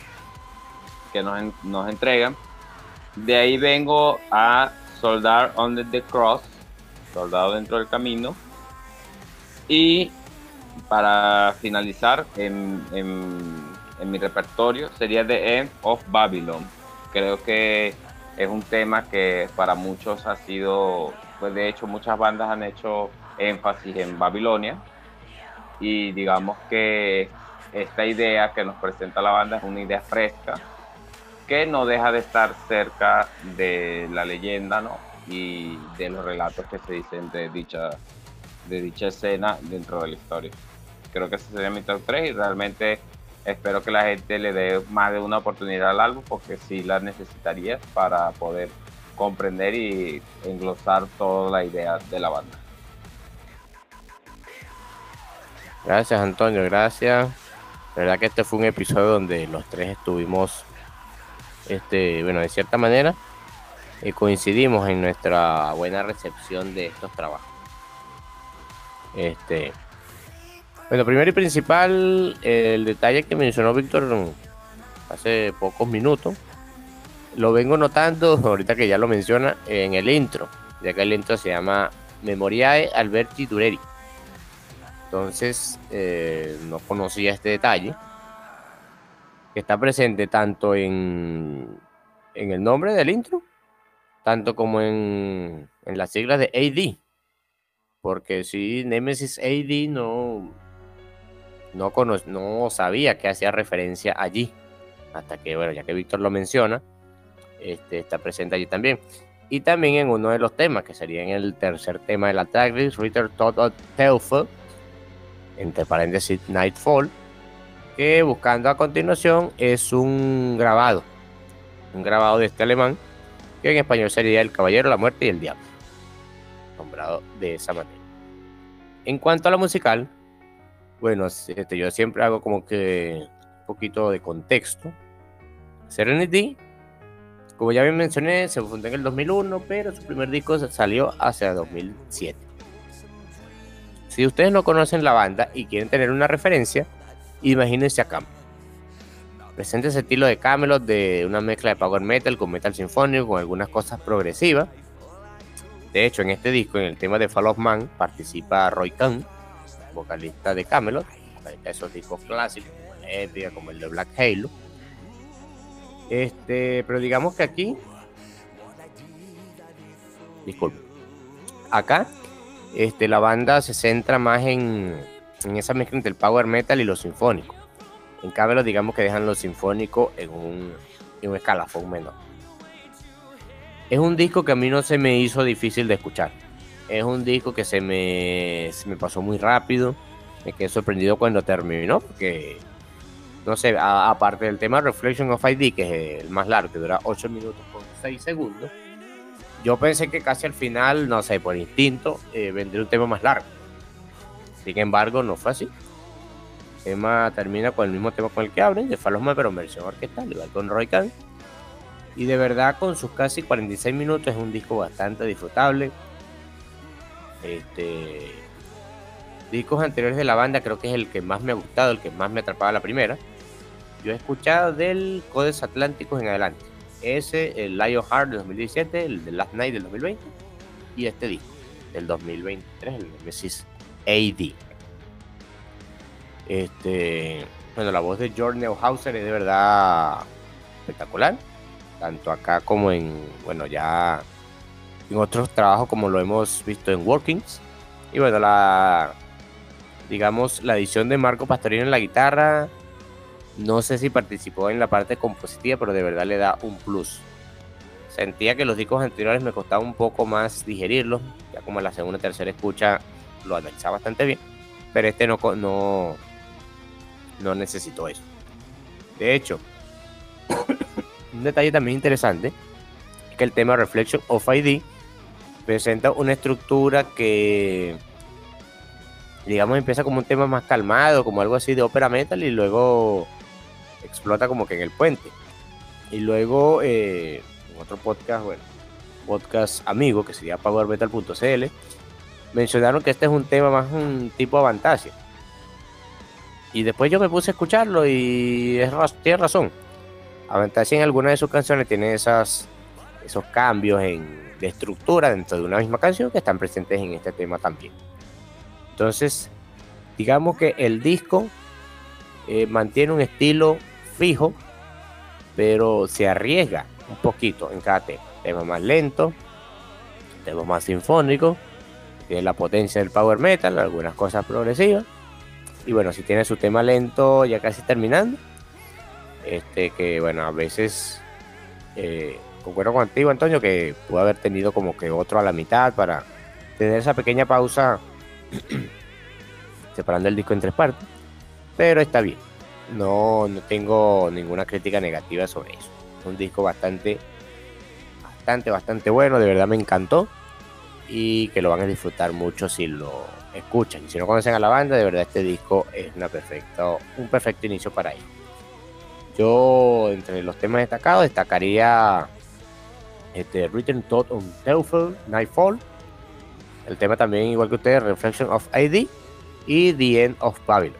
que nos, nos entregan. De ahí vengo a Soldar Under the Cross, Soldado dentro del camino. Y para finalizar en, mi repertorio sería The End of Babylon. Creo que es un tema que para muchos ha sido, pues de hecho muchas bandas han hecho énfasis en Babilonia y digamos que esta idea que nos presenta la banda es una idea fresca que no deja de estar cerca de la leyenda ¿no? y de los relatos que se dicen de dicha, de dicha escena dentro de la historia. Creo que ese sería mi top 3 y realmente espero que la gente le dé más de una oportunidad al álbum porque sí la necesitaría para poder comprender y englosar toda la idea de la banda. Gracias Antonio, gracias. La verdad que este fue un episodio donde los tres estuvimos, este, bueno, de cierta manera, eh, coincidimos en nuestra buena recepción de estos trabajos. Este, bueno, primero y principal, el detalle que mencionó Víctor hace pocos minutos, lo vengo notando, ahorita que ya lo menciona, en el intro, ya que el intro se llama Memoriae Alberti Dureri. Entonces, eh, no conocía este detalle, que está presente tanto en, en el nombre del intro, tanto como en, en las siglas de AD. Porque si Nemesis AD no, no, no sabía que hacía referencia allí. Hasta que, bueno, ya que Víctor lo menciona, este, está presente allí también. Y también en uno de los temas, que sería en el tercer tema de la tracklist, Return Total Teufel, entre paréntesis Nightfall, que buscando a continuación es un grabado, un grabado de este alemán, que en español sería El Caballero, la Muerte y el Diablo, de esa manera. En cuanto a la musical, bueno, este, yo siempre hago como que un poquito de contexto. Serenity, como ya bien mencioné, se fundó en el 2001, pero su primer disco salió hacia 2007. Si ustedes no conocen la banda y quieren tener una referencia, imagínense a Camelot. Presenta ese estilo de Camelot de una mezcla de power metal con metal sinfónico, con algunas cosas progresivas. De hecho, en este disco, en el tema de Fall of Man, participa Roy Khan, vocalista de Camelot, esos discos clásicos, como el como el de Black Halo. Este, pero digamos que aquí, disculpe, acá, este, la banda se centra más en, en esa mezcla entre el power metal y lo sinfónico. En Camelot, digamos que dejan lo sinfónico en un, en un escalafón menor. Es un disco que a mí no se me hizo difícil de escuchar es un disco que se me, pasó muy rápido. Me quedé sorprendido cuando terminó, porque no sé, aparte del tema Reflection of ID, que es el más largo, que dura 8 minutos con 6 segundos, yo pensé que casi al final, no sé, por instinto, eh, vendría un tema más largo. Sin embargo, no fue así. El tema termina con el mismo tema con el que abren, de Falosma, pero en versión orquestal, igual con Roy Khan. Y de verdad, con sus casi 46 minutos, es un disco bastante disfrutable. Este, discos anteriores de la banda creo que es el que más me ha gustado, el que más me atrapaba la primera. Yo he escuchado del Codes Atlánticos en adelante. Ese, el Lion Heart del 2017, el de Last Night del 2020 y este disco del 2023, el Nemesis AD. Este, bueno, la voz de George Neuhauser es de verdad espectacular, tanto acá como en, bueno, ya en otros trabajos como lo hemos visto en Workings. Y bueno, la, digamos, la edición de Marco Pastorino en la guitarra, no sé si participó en la parte compositiva, pero de verdad le da un plus. Sentía que los discos anteriores me costaba un poco más digerirlos, ya como en la segunda y tercera escucha lo analizaba bastante bien, pero este no, no, no necesitó eso. De hecho, un detalle también interesante es que el tema Reflection of ID presenta una estructura que digamos, empieza como un tema más calmado, como algo así de ópera metal, y luego explota como que en el puente. Y luego, eh, otro podcast, bueno, podcast amigo, que sería powermetal.cl, mencionaron que este es un tema más un tipo Avantasia. Y después yo me puse a escucharlo y es, tiene razón. Avantasia en alguna de sus canciones tiene esas, esos cambios en, de estructura dentro de una misma canción que están presentes en este tema también. Entonces, digamos que el disco eh, mantiene un estilo fijo, pero se arriesga un poquito en cada tema. Tema más lento, tema más sinfónico, tiene la potencia del power metal, algunas cosas progresivas. Y bueno, si tiene su tema lento ya casi terminando, este que bueno, a veces eh, concuerdo contigo, Antonio, que pudo haber tenido como que otro a la mitad para tener esa pequeña pausa separando el disco en tres partes, pero está bien. No, no tengo ninguna crítica negativa sobre eso. Es un disco bastante, bastante, bastante bueno. De verdad me encantó y que lo van a disfrutar mucho si lo escuchan. Y si no conocen a la banda, de verdad este disco es una perfecta, un perfecto inicio para ellos. Yo, entre los temas destacados, destacaría este, Written Thought on Teufel, Nightfall, el tema también, igual que ustedes, Reflection of ID y The End of Babylon.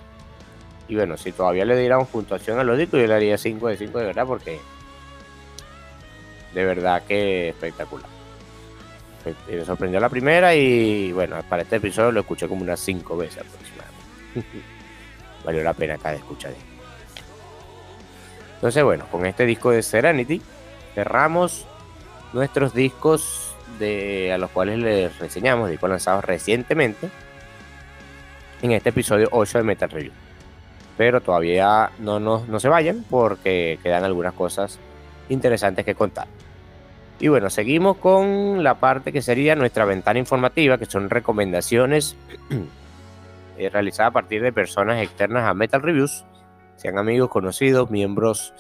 Y bueno, si todavía le diéramos puntuación a los discos, yo le daría 5 de 5 de verdad, porque de verdad que espectacular. Me sorprendió la primera y bueno, para este episodio lo escuché como unas 5 veces aproximadamente. Valió la pena cada escucha Entonces, bueno, con este disco de Serenity cerramos nuestros discos de, a los cuales les reseñamos, discos lanzados recientemente, en este episodio 8 de Metal Review. Pero todavía no, no, no se vayan porque quedan algunas cosas interesantes que contar. Y bueno, seguimos con la parte que sería nuestra ventana informativa, que son recomendaciones eh, realizadas a partir de personas externas a Metal Reviews, sean amigos, conocidos, miembros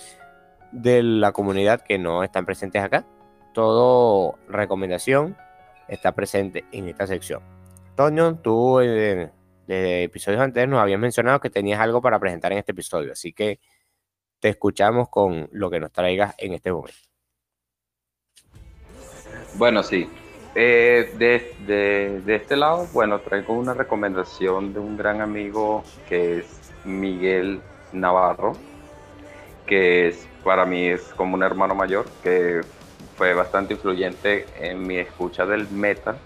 de la comunidad que no están presentes acá todo recomendación está presente en esta sección. Toño, tú en de episodios anteriores nos habías mencionado que tenías algo para presentar en este episodio, así que te escuchamos con lo que nos traigas en este momento. Bueno, sí. Eh, de, de, este lado, bueno, traigo una recomendación de un gran amigo que es Miguel Navarro, que es, para mí es como un hermano mayor, que fue bastante influyente en mi escucha del metal.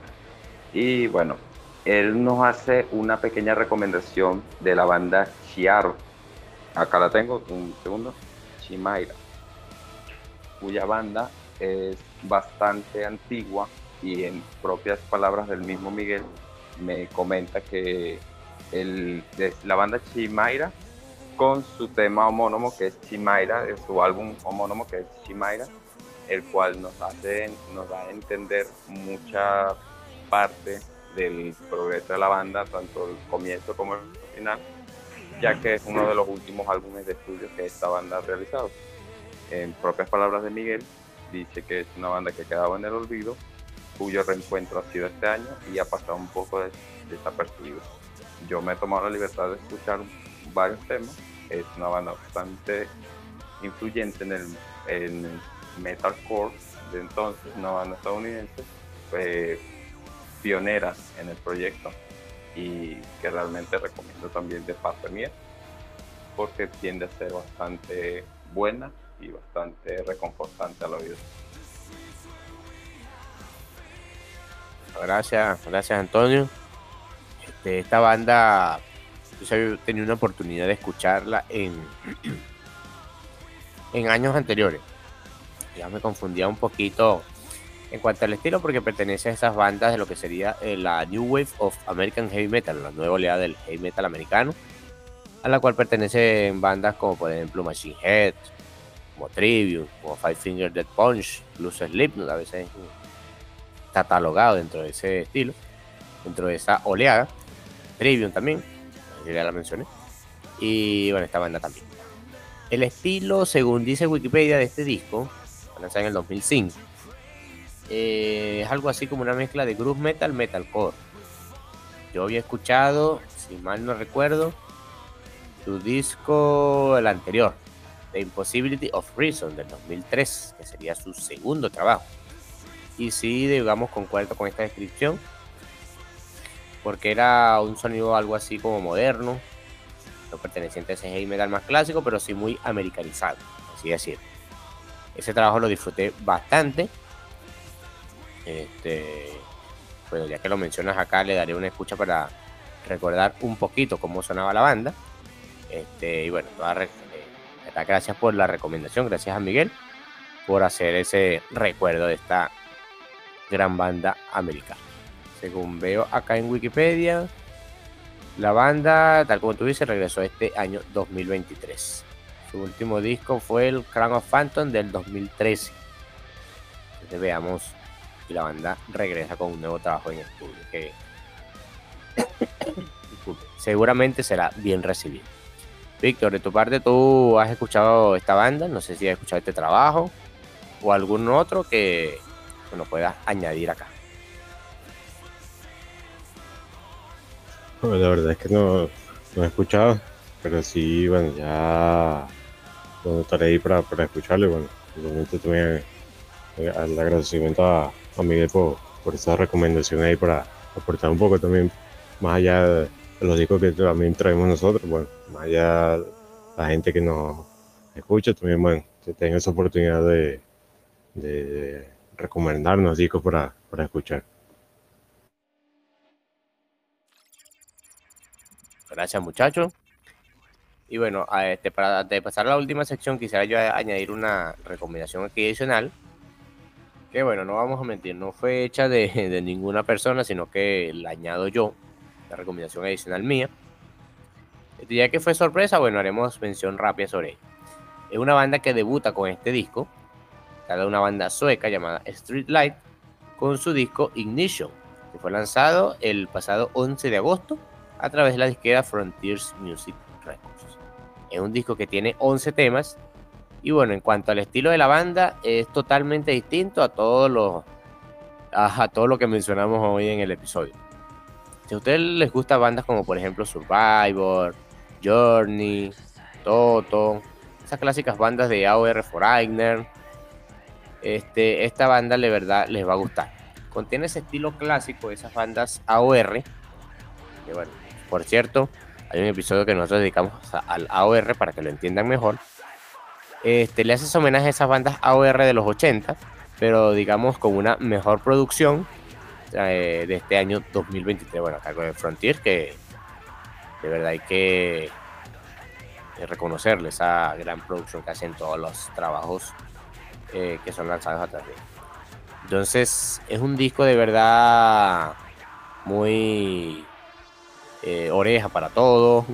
Y bueno, él nos hace una pequeña recomendación de la banda Chiaro. Acá la tengo, un segundo. Chimaira, cuya banda es bastante antigua y en propias palabras del mismo Miguel me comenta que la banda Chimaira con su tema homónimo que es Chimaira, su álbum homónimo que es Chimaira, el cual nos hace, nos da a entender mucha parte del progreso de la banda, tanto el comienzo como el final. ya que es uno de los últimos álbumes de estudio que esta banda ha realizado. En propias palabras de Miguel, dice que es una banda que ha quedado en el olvido, cuyo reencuentro ha sido este año y ha pasado un poco desapercibido. Yo me he tomado la libertad de escuchar varios temas, es una banda bastante influyente en el, metalcore de entonces, una banda estadounidense, eh, pionera en el proyecto y que realmente recomiendo también de parte mía porque tiende a ser bastante buena y bastante reconfortante al oído. Gracias, gracias Antonio. Este, esta banda, yo tenido una oportunidad de escucharla en, en años anteriores. Ya me confundía un poquito en cuanto al estilo porque pertenece a esas bandas de lo que sería eh, la New Wave of American Heavy Metal, la nueva oleada del heavy metal americano, a la cual pertenecen bandas como por ejemplo Machine Head, como Trivium, como Five Finger Dead Punch, incluso Slipknot a veces catalogado dentro de ese estilo, dentro de esa oleada. Trivium también, ya la mencioné. Y bueno, esta banda también. El estilo, según dice Wikipedia de este disco, lanzado en el 2005, eh, es algo así como una mezcla de groove metal, metalcore. Yo había escuchado, si mal no recuerdo, su disco, el anterior, The Impossibility of Reason, del 2003, que sería su segundo trabajo. Y sí, digamos, concuerdo con esta descripción, porque era un sonido algo así como moderno, no perteneciente a ese heavy metal más clásico, pero sí muy americanizado, así decir. Ese trabajo lo disfruté bastante. Este, bueno, ya que lo mencionas acá, le daré una escucha para recordar un poquito cómo sonaba la banda. Este, y bueno, gracias por la recomendación, gracias a Miguel por hacer ese recuerdo de esta gran banda americana. Según veo acá en Wikipedia, la banda, tal como tú dices, regresó este año 2023. Su último disco fue el Crown of Phantom del 2013. Entonces veamos si la banda regresa con un nuevo trabajo en estudio que seguramente será bien recibido. Víctor, de tu parte, ¿tú has escuchado esta banda? No sé si has escuchado este trabajo o algún otro que, nos puedas añadir acá. La verdad es que no, no he escuchado, pero sí, bueno, ya estaré ahí para, para escucharlo. bueno, igualmente también eh, el agradecimiento a, a Miguel por, por esa recomendación ahí para aportar un poco también, más allá de los discos que también traemos nosotros, bueno, más allá de la gente que nos escucha, también, bueno, que tenga esa oportunidad de, de recomendarnos discos para, para escuchar. Gracias muchachos. Y bueno, este, para pasar a la última sección, quisiera yo añadir una recomendación aquí adicional. Que bueno, no vamos a mentir, no fue hecha de, de ninguna persona, sino que la añado yo, la recomendación adicional mía. Este, ya que fue sorpresa, bueno, haremos mención rápida sobre ella. Es una banda que debuta con este disco, de una banda sueca llamada Street Light, con su disco Ignition, que fue lanzado el pasado 11 de agosto a través de la disquera Frontiers Music Records. Es un disco que tiene 11 temas y bueno, en cuanto al estilo de la banda, es totalmente distinto a todo lo, a, todo lo que mencionamos hoy en el episodio. Si a ustedes les gustan bandas como por ejemplo Survivor, Journey, Toto, esas clásicas bandas de AOR Foreigner, este, esta banda de verdad les va a gustar. Contiene ese estilo clásico de esas bandas AOR. Que bueno, por cierto, hay un episodio que nosotros dedicamos al AOR para que lo entiendan mejor. Este, le haces homenaje a esas bandas AOR de los 80, pero digamos con una mejor producción eh, de este año 2023. Bueno, acá con el Frontier, que de verdad hay que reconocerle esa gran producción que hacen todos los trabajos eh, que son lanzados a través. Entonces es un disco de verdad muy eh, oreja para todos.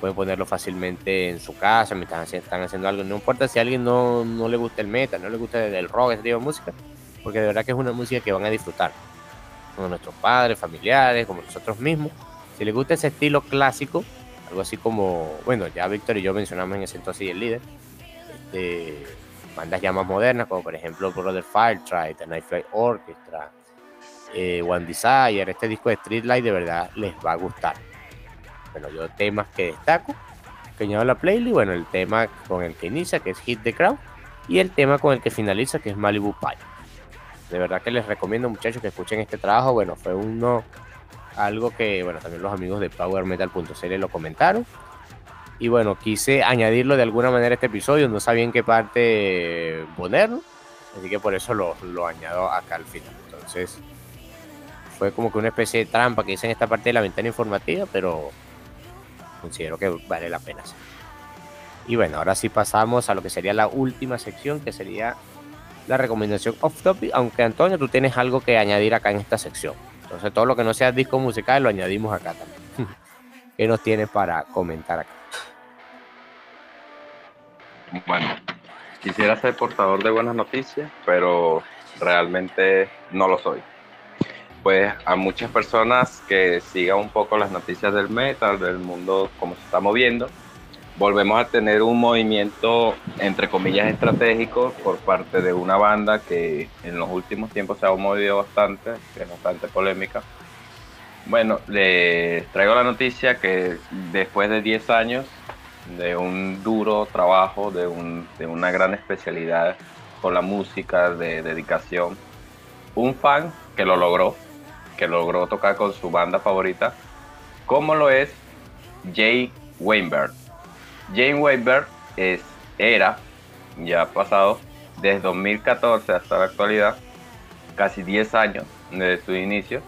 Pueden ponerlo fácilmente en su casa mientras están haciendo algo. No importa si a alguien no, no le gusta el metal, no le gusta el rock, ese tipo de música, porque de verdad que es una música que van a disfrutar. Como nuestros padres, familiares, como nosotros mismos. Si les gusta ese estilo clásico, Algo así como, bueno, ya Víctor y yo mencionamos en ese entonces el líder. Este, bandas ya más modernas, como por ejemplo Brother Firetride, The Nightfly Orchestra, eh, One Desire, este disco de Streetlight de verdad les va a gustar. Bueno, yo temas que destaco, que añado a la playlist, bueno, el tema con el que inicia, que es Hit the Crowd, y el tema con el que finaliza, que es Malibu Pie. De verdad que les recomiendo muchachos que escuchen este trabajo, bueno, fue uno, algo que, bueno, también los amigos de PowerMetal.cl lo comentaron, y bueno, quise añadirlo de alguna manera a este episodio, no sabía en qué parte ponerlo, así que por eso lo, lo añado acá al final. Entonces, fue como que una especie de trampa que hice en esta parte de la ventana informativa, pero considero que vale la pena. Y bueno, ahora sí pasamos a lo que sería la última sección, que sería la recomendación off topic, aunque Antonio, tú tienes algo que añadir acá en esta sección. Entonces todo lo que no sea disco musical lo añadimos acá también. ¿Qué nos tienes para comentar acá? Bueno, quisiera ser portador de buenas noticias, pero realmente no lo soy pues a muchas personas que sigan un poco las noticias del metal, del mundo como se está moviendo, volvemos a tener un movimiento, entre comillas, estratégico por parte de una banda que en los últimos tiempos se ha movido bastante, que es bastante polémica. Bueno, les traigo la noticia que después de 10 años de un duro trabajo, de, un, de una gran especialidad con la música, de dedicación, un fan que lo logró, que logró tocar con su banda favorita, como lo es Jay Weinberg. Jay Weinberg es, era, ya ha pasado, desde 2014 hasta la actualidad, casi 10 años desde su inicio,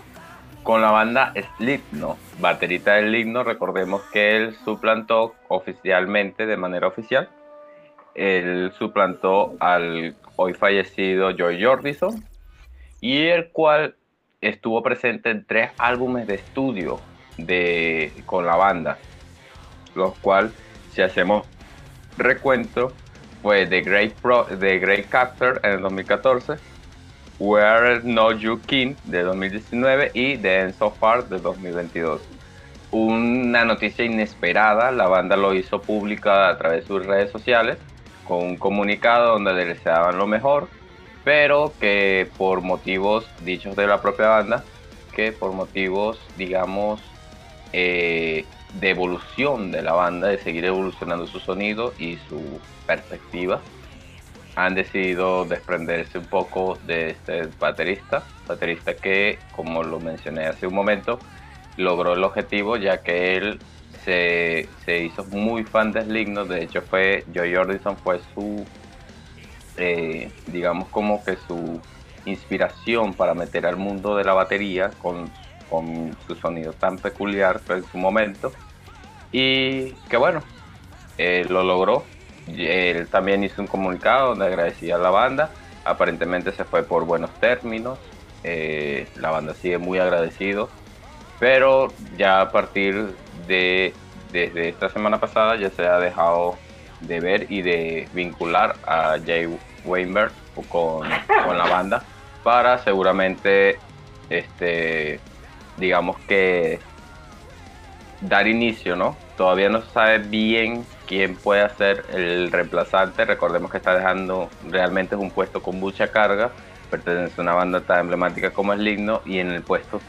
con la banda Slipknot, baterita del himno, recordemos que él suplantó oficialmente, de manera oficial, él suplantó al hoy fallecido Joy Jordison, y el cual estuvo presente en tres álbumes de estudio de, con la banda, los cuales, si hacemos recuento, fue The Great, Pro, The Great Captor en el 2014, Where No You King de 2019 y The End So Far de 2022. Una noticia inesperada, la banda lo hizo pública a través de sus redes sociales con un comunicado donde deseaban lo mejor pero que por motivos dichos de la propia banda, que por motivos, digamos, eh, de evolución de la banda, de seguir evolucionando su sonido y su perspectiva, han decidido desprenderse un poco de este baterista, baterista que, como lo mencioné hace un momento, logró el objetivo ya que él se, se hizo muy fan de Slipknot, de hecho fue, Joy Jordison fue su eh, digamos como que su inspiración para meter al mundo de la batería con, con su sonido tan peculiar en su momento. Y que bueno, eh, lo logró. Él también hizo un comunicado donde agradecía a la banda. Aparentemente se fue por buenos términos. Eh, la banda sigue muy agradecido. Pero ya a partir de desde esta semana pasada ya se ha dejado de ver y de vincular a Jay Weinberg con, con la banda para seguramente, este, digamos que dar inicio, ¿no? Todavía no se sabe bien quién puede ser el reemplazante. Recordemos que está dejando, realmente es un puesto con mucha carga. Pertenece a una banda tan emblemática como es Ligno y en el puesto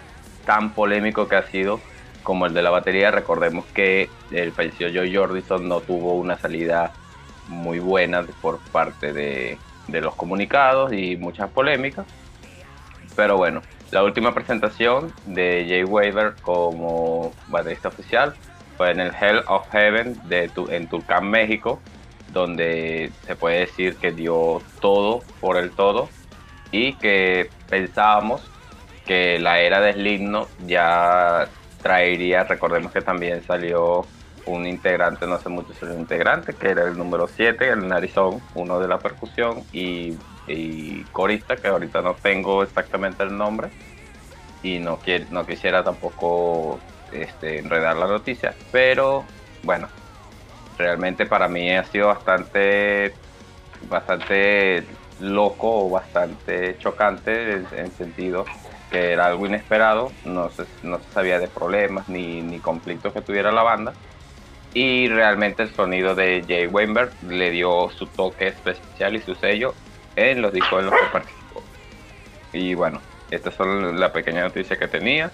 tan polémico que ha sido como el de la batería, recordemos que el fallecido Joe Jordison no tuvo una salida muy buena por parte de, los comunicados y muchas polémicas. Pero bueno, la última presentación de Jay Weaver como baterista oficial fue en el Hell of Heaven de, en Tulcán, México, donde se puede decir que dio todo por el todo y que pensábamos que la era de Slipknot ya traería, recordemos que también salió un integrante, no hace mucho salió un integrante, que era el número 7, el narizón, uno de la percusión, y, corista, que ahorita no tengo exactamente el nombre, y no, no quisiera tampoco este, enredar la noticia, pero bueno, realmente para mí ha sido bastante, bastante loco o bastante chocante en sentido que era algo inesperado, no se, no se sabía de problemas ni, ni conflictos que tuviera la banda, Y realmente el sonido de Jay Weinberg le dio su toque especial y su sello en los discos en los que participó. Y bueno, estas son la pequeña noticia que tenía.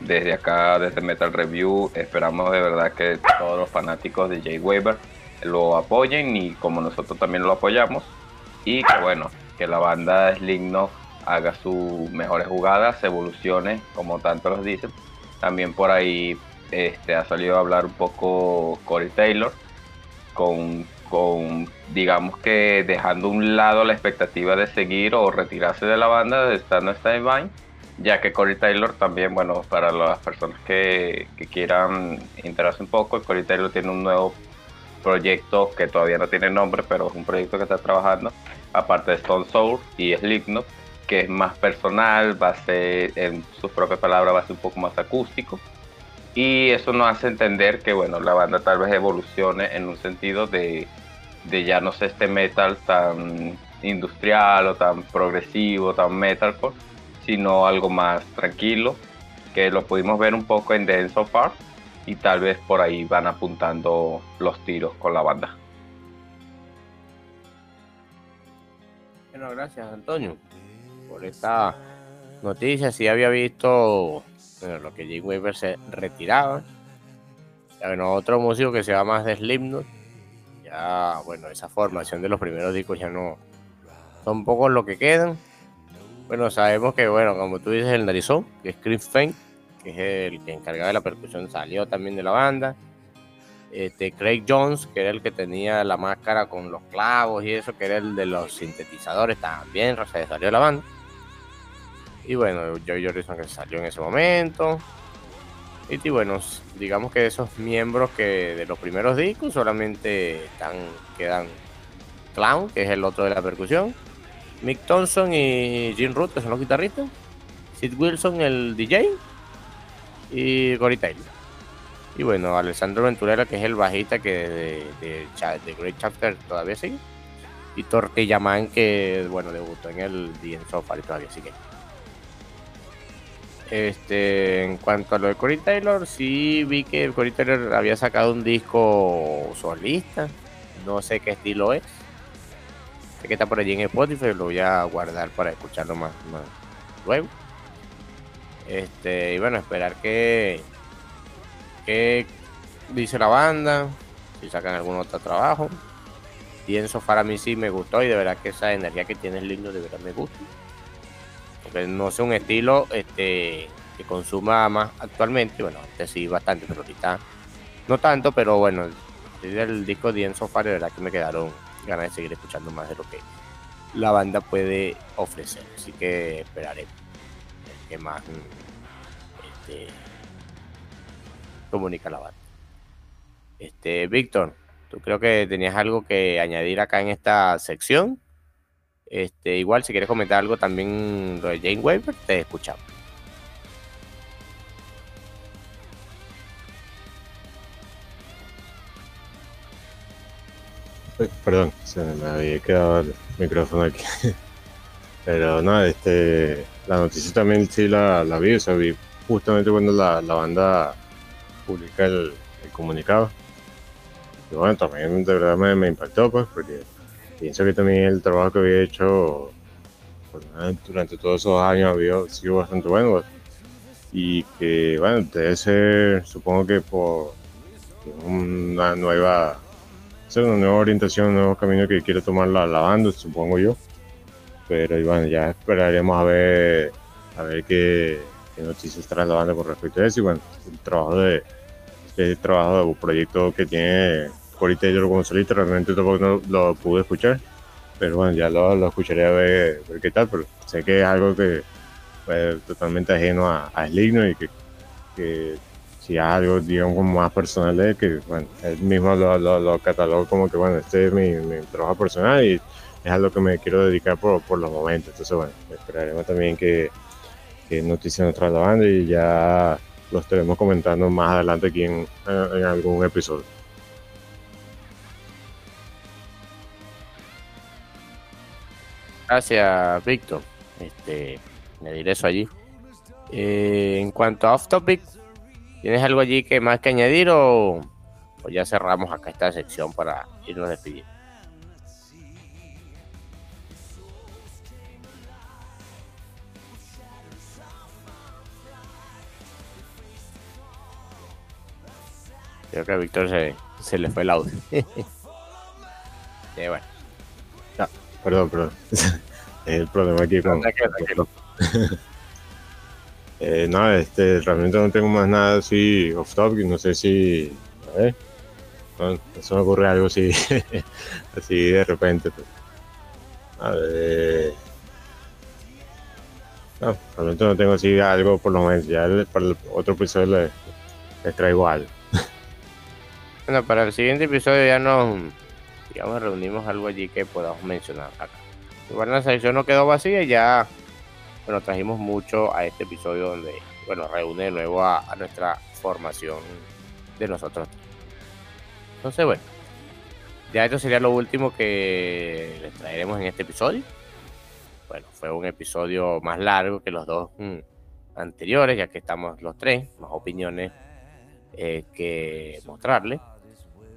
Desde acá, desde Metal Review, esperamos de verdad que todos los fanáticos de Jay Weber lo apoyen y como nosotros también lo apoyamos. Y que bueno, que la banda Slipknot haga sus mejores jugadas, evolucione, como tanto los dicen. También por ahí este, ha salido a hablar un poco Corey Taylor, con, con, digamos que dejando un lado la expectativa de seguir o retirarse de la banda, estar en ya que Corey Taylor también, bueno, para las personas que, que quieran enterarse un poco, Corey Taylor tiene un nuevo proyecto que todavía no tiene nombre, pero es un proyecto que está trabajando, aparte de Stone Sour y Slipknot, que es más personal, va a ser, en sus propias palabras, va a ser un poco más acústico. Y eso nos hace entender que, bueno, la banda tal vez evolucione en un sentido de, de ya no ser este metal tan industrial o tan progresivo, tan metalcore, sino algo más tranquilo, que lo pudimos ver un poco en The End So Far, y tal vez por ahí van apuntando los tiros con la banda. Bueno, gracias Antonio por esta noticia. Si había visto lo que Jake Weaver se retiraba. Ya, bueno, otro músico que se va más de Slipknot. Ya, bueno, esa formación de los primeros discos ya no son pocos lo que quedan. Bueno, sabemos que, bueno, como tú dices, el narizón, que es Chris Fane, que es el que encargaba de la percusión, salió también de la banda. Este, Craig Jones, que era el que tenía la máscara con los clavos y eso, que era el de los sintetizadores, también se salió de la banda. Y bueno, Joey Jordison que salió en ese momento. Y, bueno, digamos que esos miembros que de los primeros discos solamente están, quedan Clown, que es el otro de la percusión, Mick Thompson y Jim Root, que son los guitarristas, Sid Wilson, el DJ, y Cory Taylor. Y bueno, Alessandro Venturera, que es el bajista que de, Great Chapter todavía sigue. Y Tortilla Man, que bueno, debutó en el The y todavía sigue. Este, en cuanto a lo de Cory Taylor, sí vi que Cory Taylor había sacado un disco solista. No sé qué estilo es. Sé que está por allí en Spotify, lo voy a guardar para escucharlo más, luego. Este, y bueno, esperar que, que dice la banda, si sacan algún otro trabajo. Y en Sofá a mí sí me gustó y de verdad que esa energía que tiene el lindo de verdad me gusta porque no es un estilo este, que consuma más actualmente, bueno, antes sí bastante, pero ahorita no tanto, pero bueno, desde el disco de Enzo Fire, de verdad que me quedaron ganas de seguir escuchando más de lo que la banda puede ofrecer, así que esperaré que más este, comunica la banda. Este, Víctor, tú creo que tenías algo que añadir acá en esta sección. Este, igual, si quieres comentar algo también lo de Jane Weber, te escuchamos. Perdón, se me había quedado el micrófono aquí. Pero nada, este, la noticia también sí la, vi, o sea, vi justamente cuando la, banda publica el, comunicado. Y bueno, también de verdad me impactó, pues, porque pienso que también el trabajo que había hecho pues, durante todos esos años había sido bastante bueno. Y que bueno debe ser supongo que por una nueva una nueva orientación un nuevo camino que quiere tomar la, banda supongo yo. Pero bueno ya esperaremos a ver a ver qué, noticias trae la banda con respecto a eso. Y bueno el trabajo de el trabajo de proyecto que tiene ahorita yo como solista, realmente tampoco no lo pude escuchar, pero bueno, ya lo, lo escucharé a ver, qué tal, pero sé que es algo que fue totalmente ajeno a, a y que, que, si es algo, digamos, más personal de él, que bueno, él mismo lo, lo, lo catalogó como que bueno, este es mi, mi, trabajo personal y es algo que me quiero dedicar por, por los momentos, entonces bueno, esperaremos también que, que noticias nos trae la banda y ya lo estaremos comentando más adelante aquí en, en algún episodio. Gracias, Víctor. Este, diré eso allí. Eh, en cuanto a off topic, ¿tienes algo allí que más que añadir o pues ya cerramos acá esta sección para irnos despidiendo. Creo que a Víctor se, se le fue el audio. sí, bueno. No, perdón, perdón. el problema aquí con. eh, no, este, realmente no tengo más nada así off topic. No sé si. A ver. No, eso me ocurre algo así. así de repente. Pues. A ver. No, realmente no tengo así algo por lo menos. Ya para el otro episodio les, les traigo algo. Bueno, para el siguiente episodio ya nos, digamos, reunimos algo allí que podamos mencionar acá. Igual la selección no quedó vacía y ya, bueno, trajimos mucho a este episodio donde, bueno, reúne de nuevo a, nuestra formación de nosotros. Entonces, bueno, ya esto sería lo último que les traeremos en este episodio. Bueno, fue un episodio más largo que los dos mm, anteriores, ya que estamos los tres, más opiniones eh, que mostrarles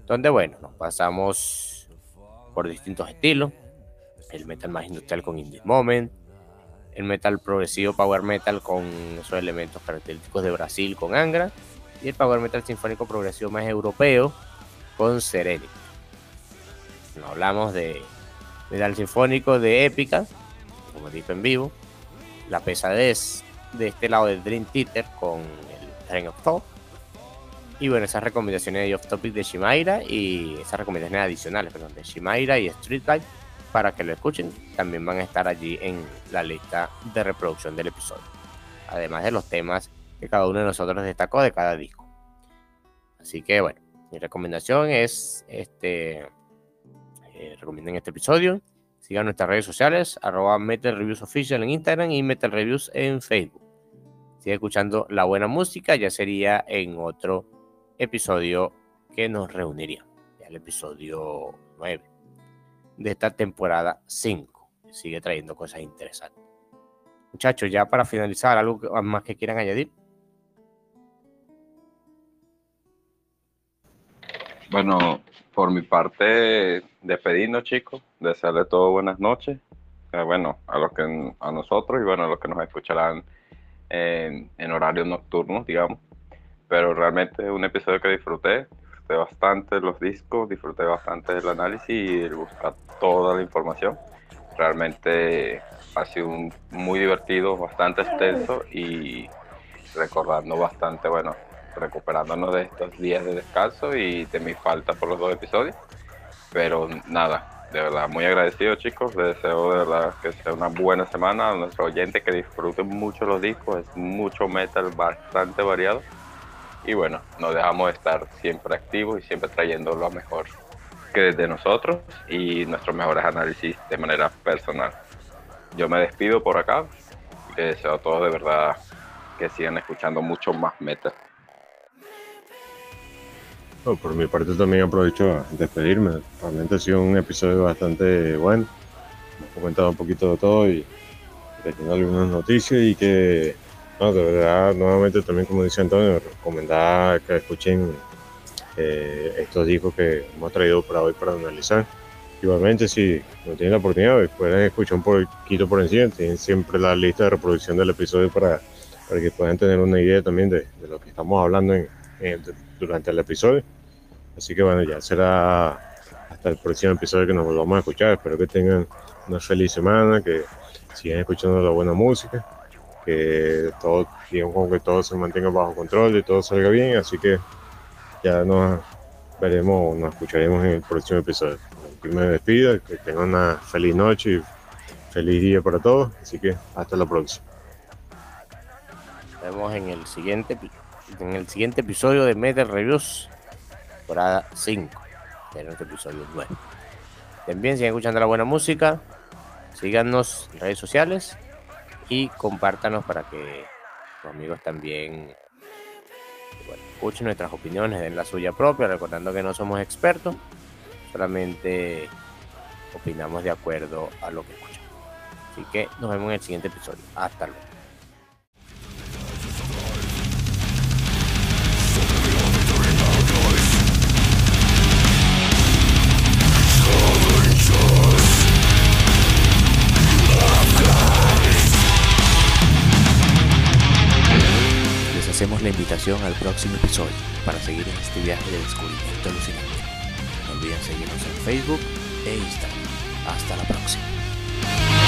donde bueno, nos pasamos por distintos estilos, el metal más industrial con Indie Moment, el metal progresivo Power Metal con esos elementos característicos de Brasil con Angra, y el Power Metal sinfónico progresivo más europeo con Serenity. No hablamos de metal sinfónico de épica, como dijo en vivo, la pesadez de este lado del Dream Theater con el Train of Thought, y bueno, esas recomendaciones de off topic de Shimaira y esas recomendaciones adicionales, perdón, de Shimaira y Street Light para que lo escuchen, también van a estar allí en la lista de reproducción del episodio. Además de los temas que cada uno de nosotros destacó de cada disco. Así que bueno, mi recomendación es este eh, recomienden este episodio. Sigan nuestras redes sociales, arroba Metal Reviews Official en Instagram y Metal Reviews en Facebook. Sigue escuchando la buena música, ya sería en otro episodio que nos reuniría. El episodio 9 de esta temporada 5. Sigue trayendo cosas interesantes. Muchachos, ya para finalizar, ¿algo más que quieran añadir? Bueno, por mi parte, despedirnos, chicos, desearles todo buenas noches. Eh, bueno, a los que a nosotros y bueno, a los que nos escucharán en, en horarios nocturnos, digamos pero realmente un episodio que disfruté, disfruté bastante los discos, disfruté bastante el análisis y el buscar toda la información. Realmente ha sido un, muy divertido, bastante extenso y recordando bastante, bueno, recuperándonos de estos días de descanso y de mi falta por los dos episodios. Pero nada, de verdad, muy agradecido chicos, les deseo de verdad que sea una buena semana a nuestros oyentes que disfruten mucho los discos, es mucho metal bastante variado y bueno, nos dejamos de estar siempre activos y siempre trayendo lo mejor que desde nosotros y nuestros mejores análisis de manera personal. Yo me despido por acá y les deseo a todos de verdad que sigan escuchando mucho más metal. por mi parte también aprovecho a despedirme. Realmente ha sido un episodio bastante bueno. Hemos comentado un poquito de todo y tenido algunas noticias y que no, de verdad, nuevamente también como dice Antonio, recomendar que escuchen eh, estos discos que hemos traído para hoy para analizar. Igualmente, si no tienen la oportunidad, pueden escuchar un poquito por encima, tienen siempre la lista de reproducción del episodio para, para que puedan tener una idea también de, de lo que estamos hablando en, durante el episodio. Así que bueno, ya será hasta el próximo episodio que nos volvamos a escuchar. Espero que tengan una feliz semana, que sigan escuchando la buena música que todo, digamos, que todo se mantenga bajo control y todo salga bien, así que ya nos veremos, nos escucharemos en el próximo episodio. Que me despido, que tengan una feliz noche y feliz día para todos, así que hasta la próxima. Nos vemos en el siguiente en el siguiente episodio de Metal Reviews, temporada 5, de nuestro episodio 9. También sigan escuchando la buena música, síganos en redes sociales y compártanos para que los amigos también escuchen nuestras opiniones, den la suya propia, recordando que no somos expertos, solamente opinamos de acuerdo a lo que escuchamos. Así que nos vemos en el siguiente episodio. Hasta luego. hacemos la invitación al próximo episodio para seguir en este viaje de descubrimiento alucinante. No olviden seguirnos en Facebook e Instagram. Hasta la próxima.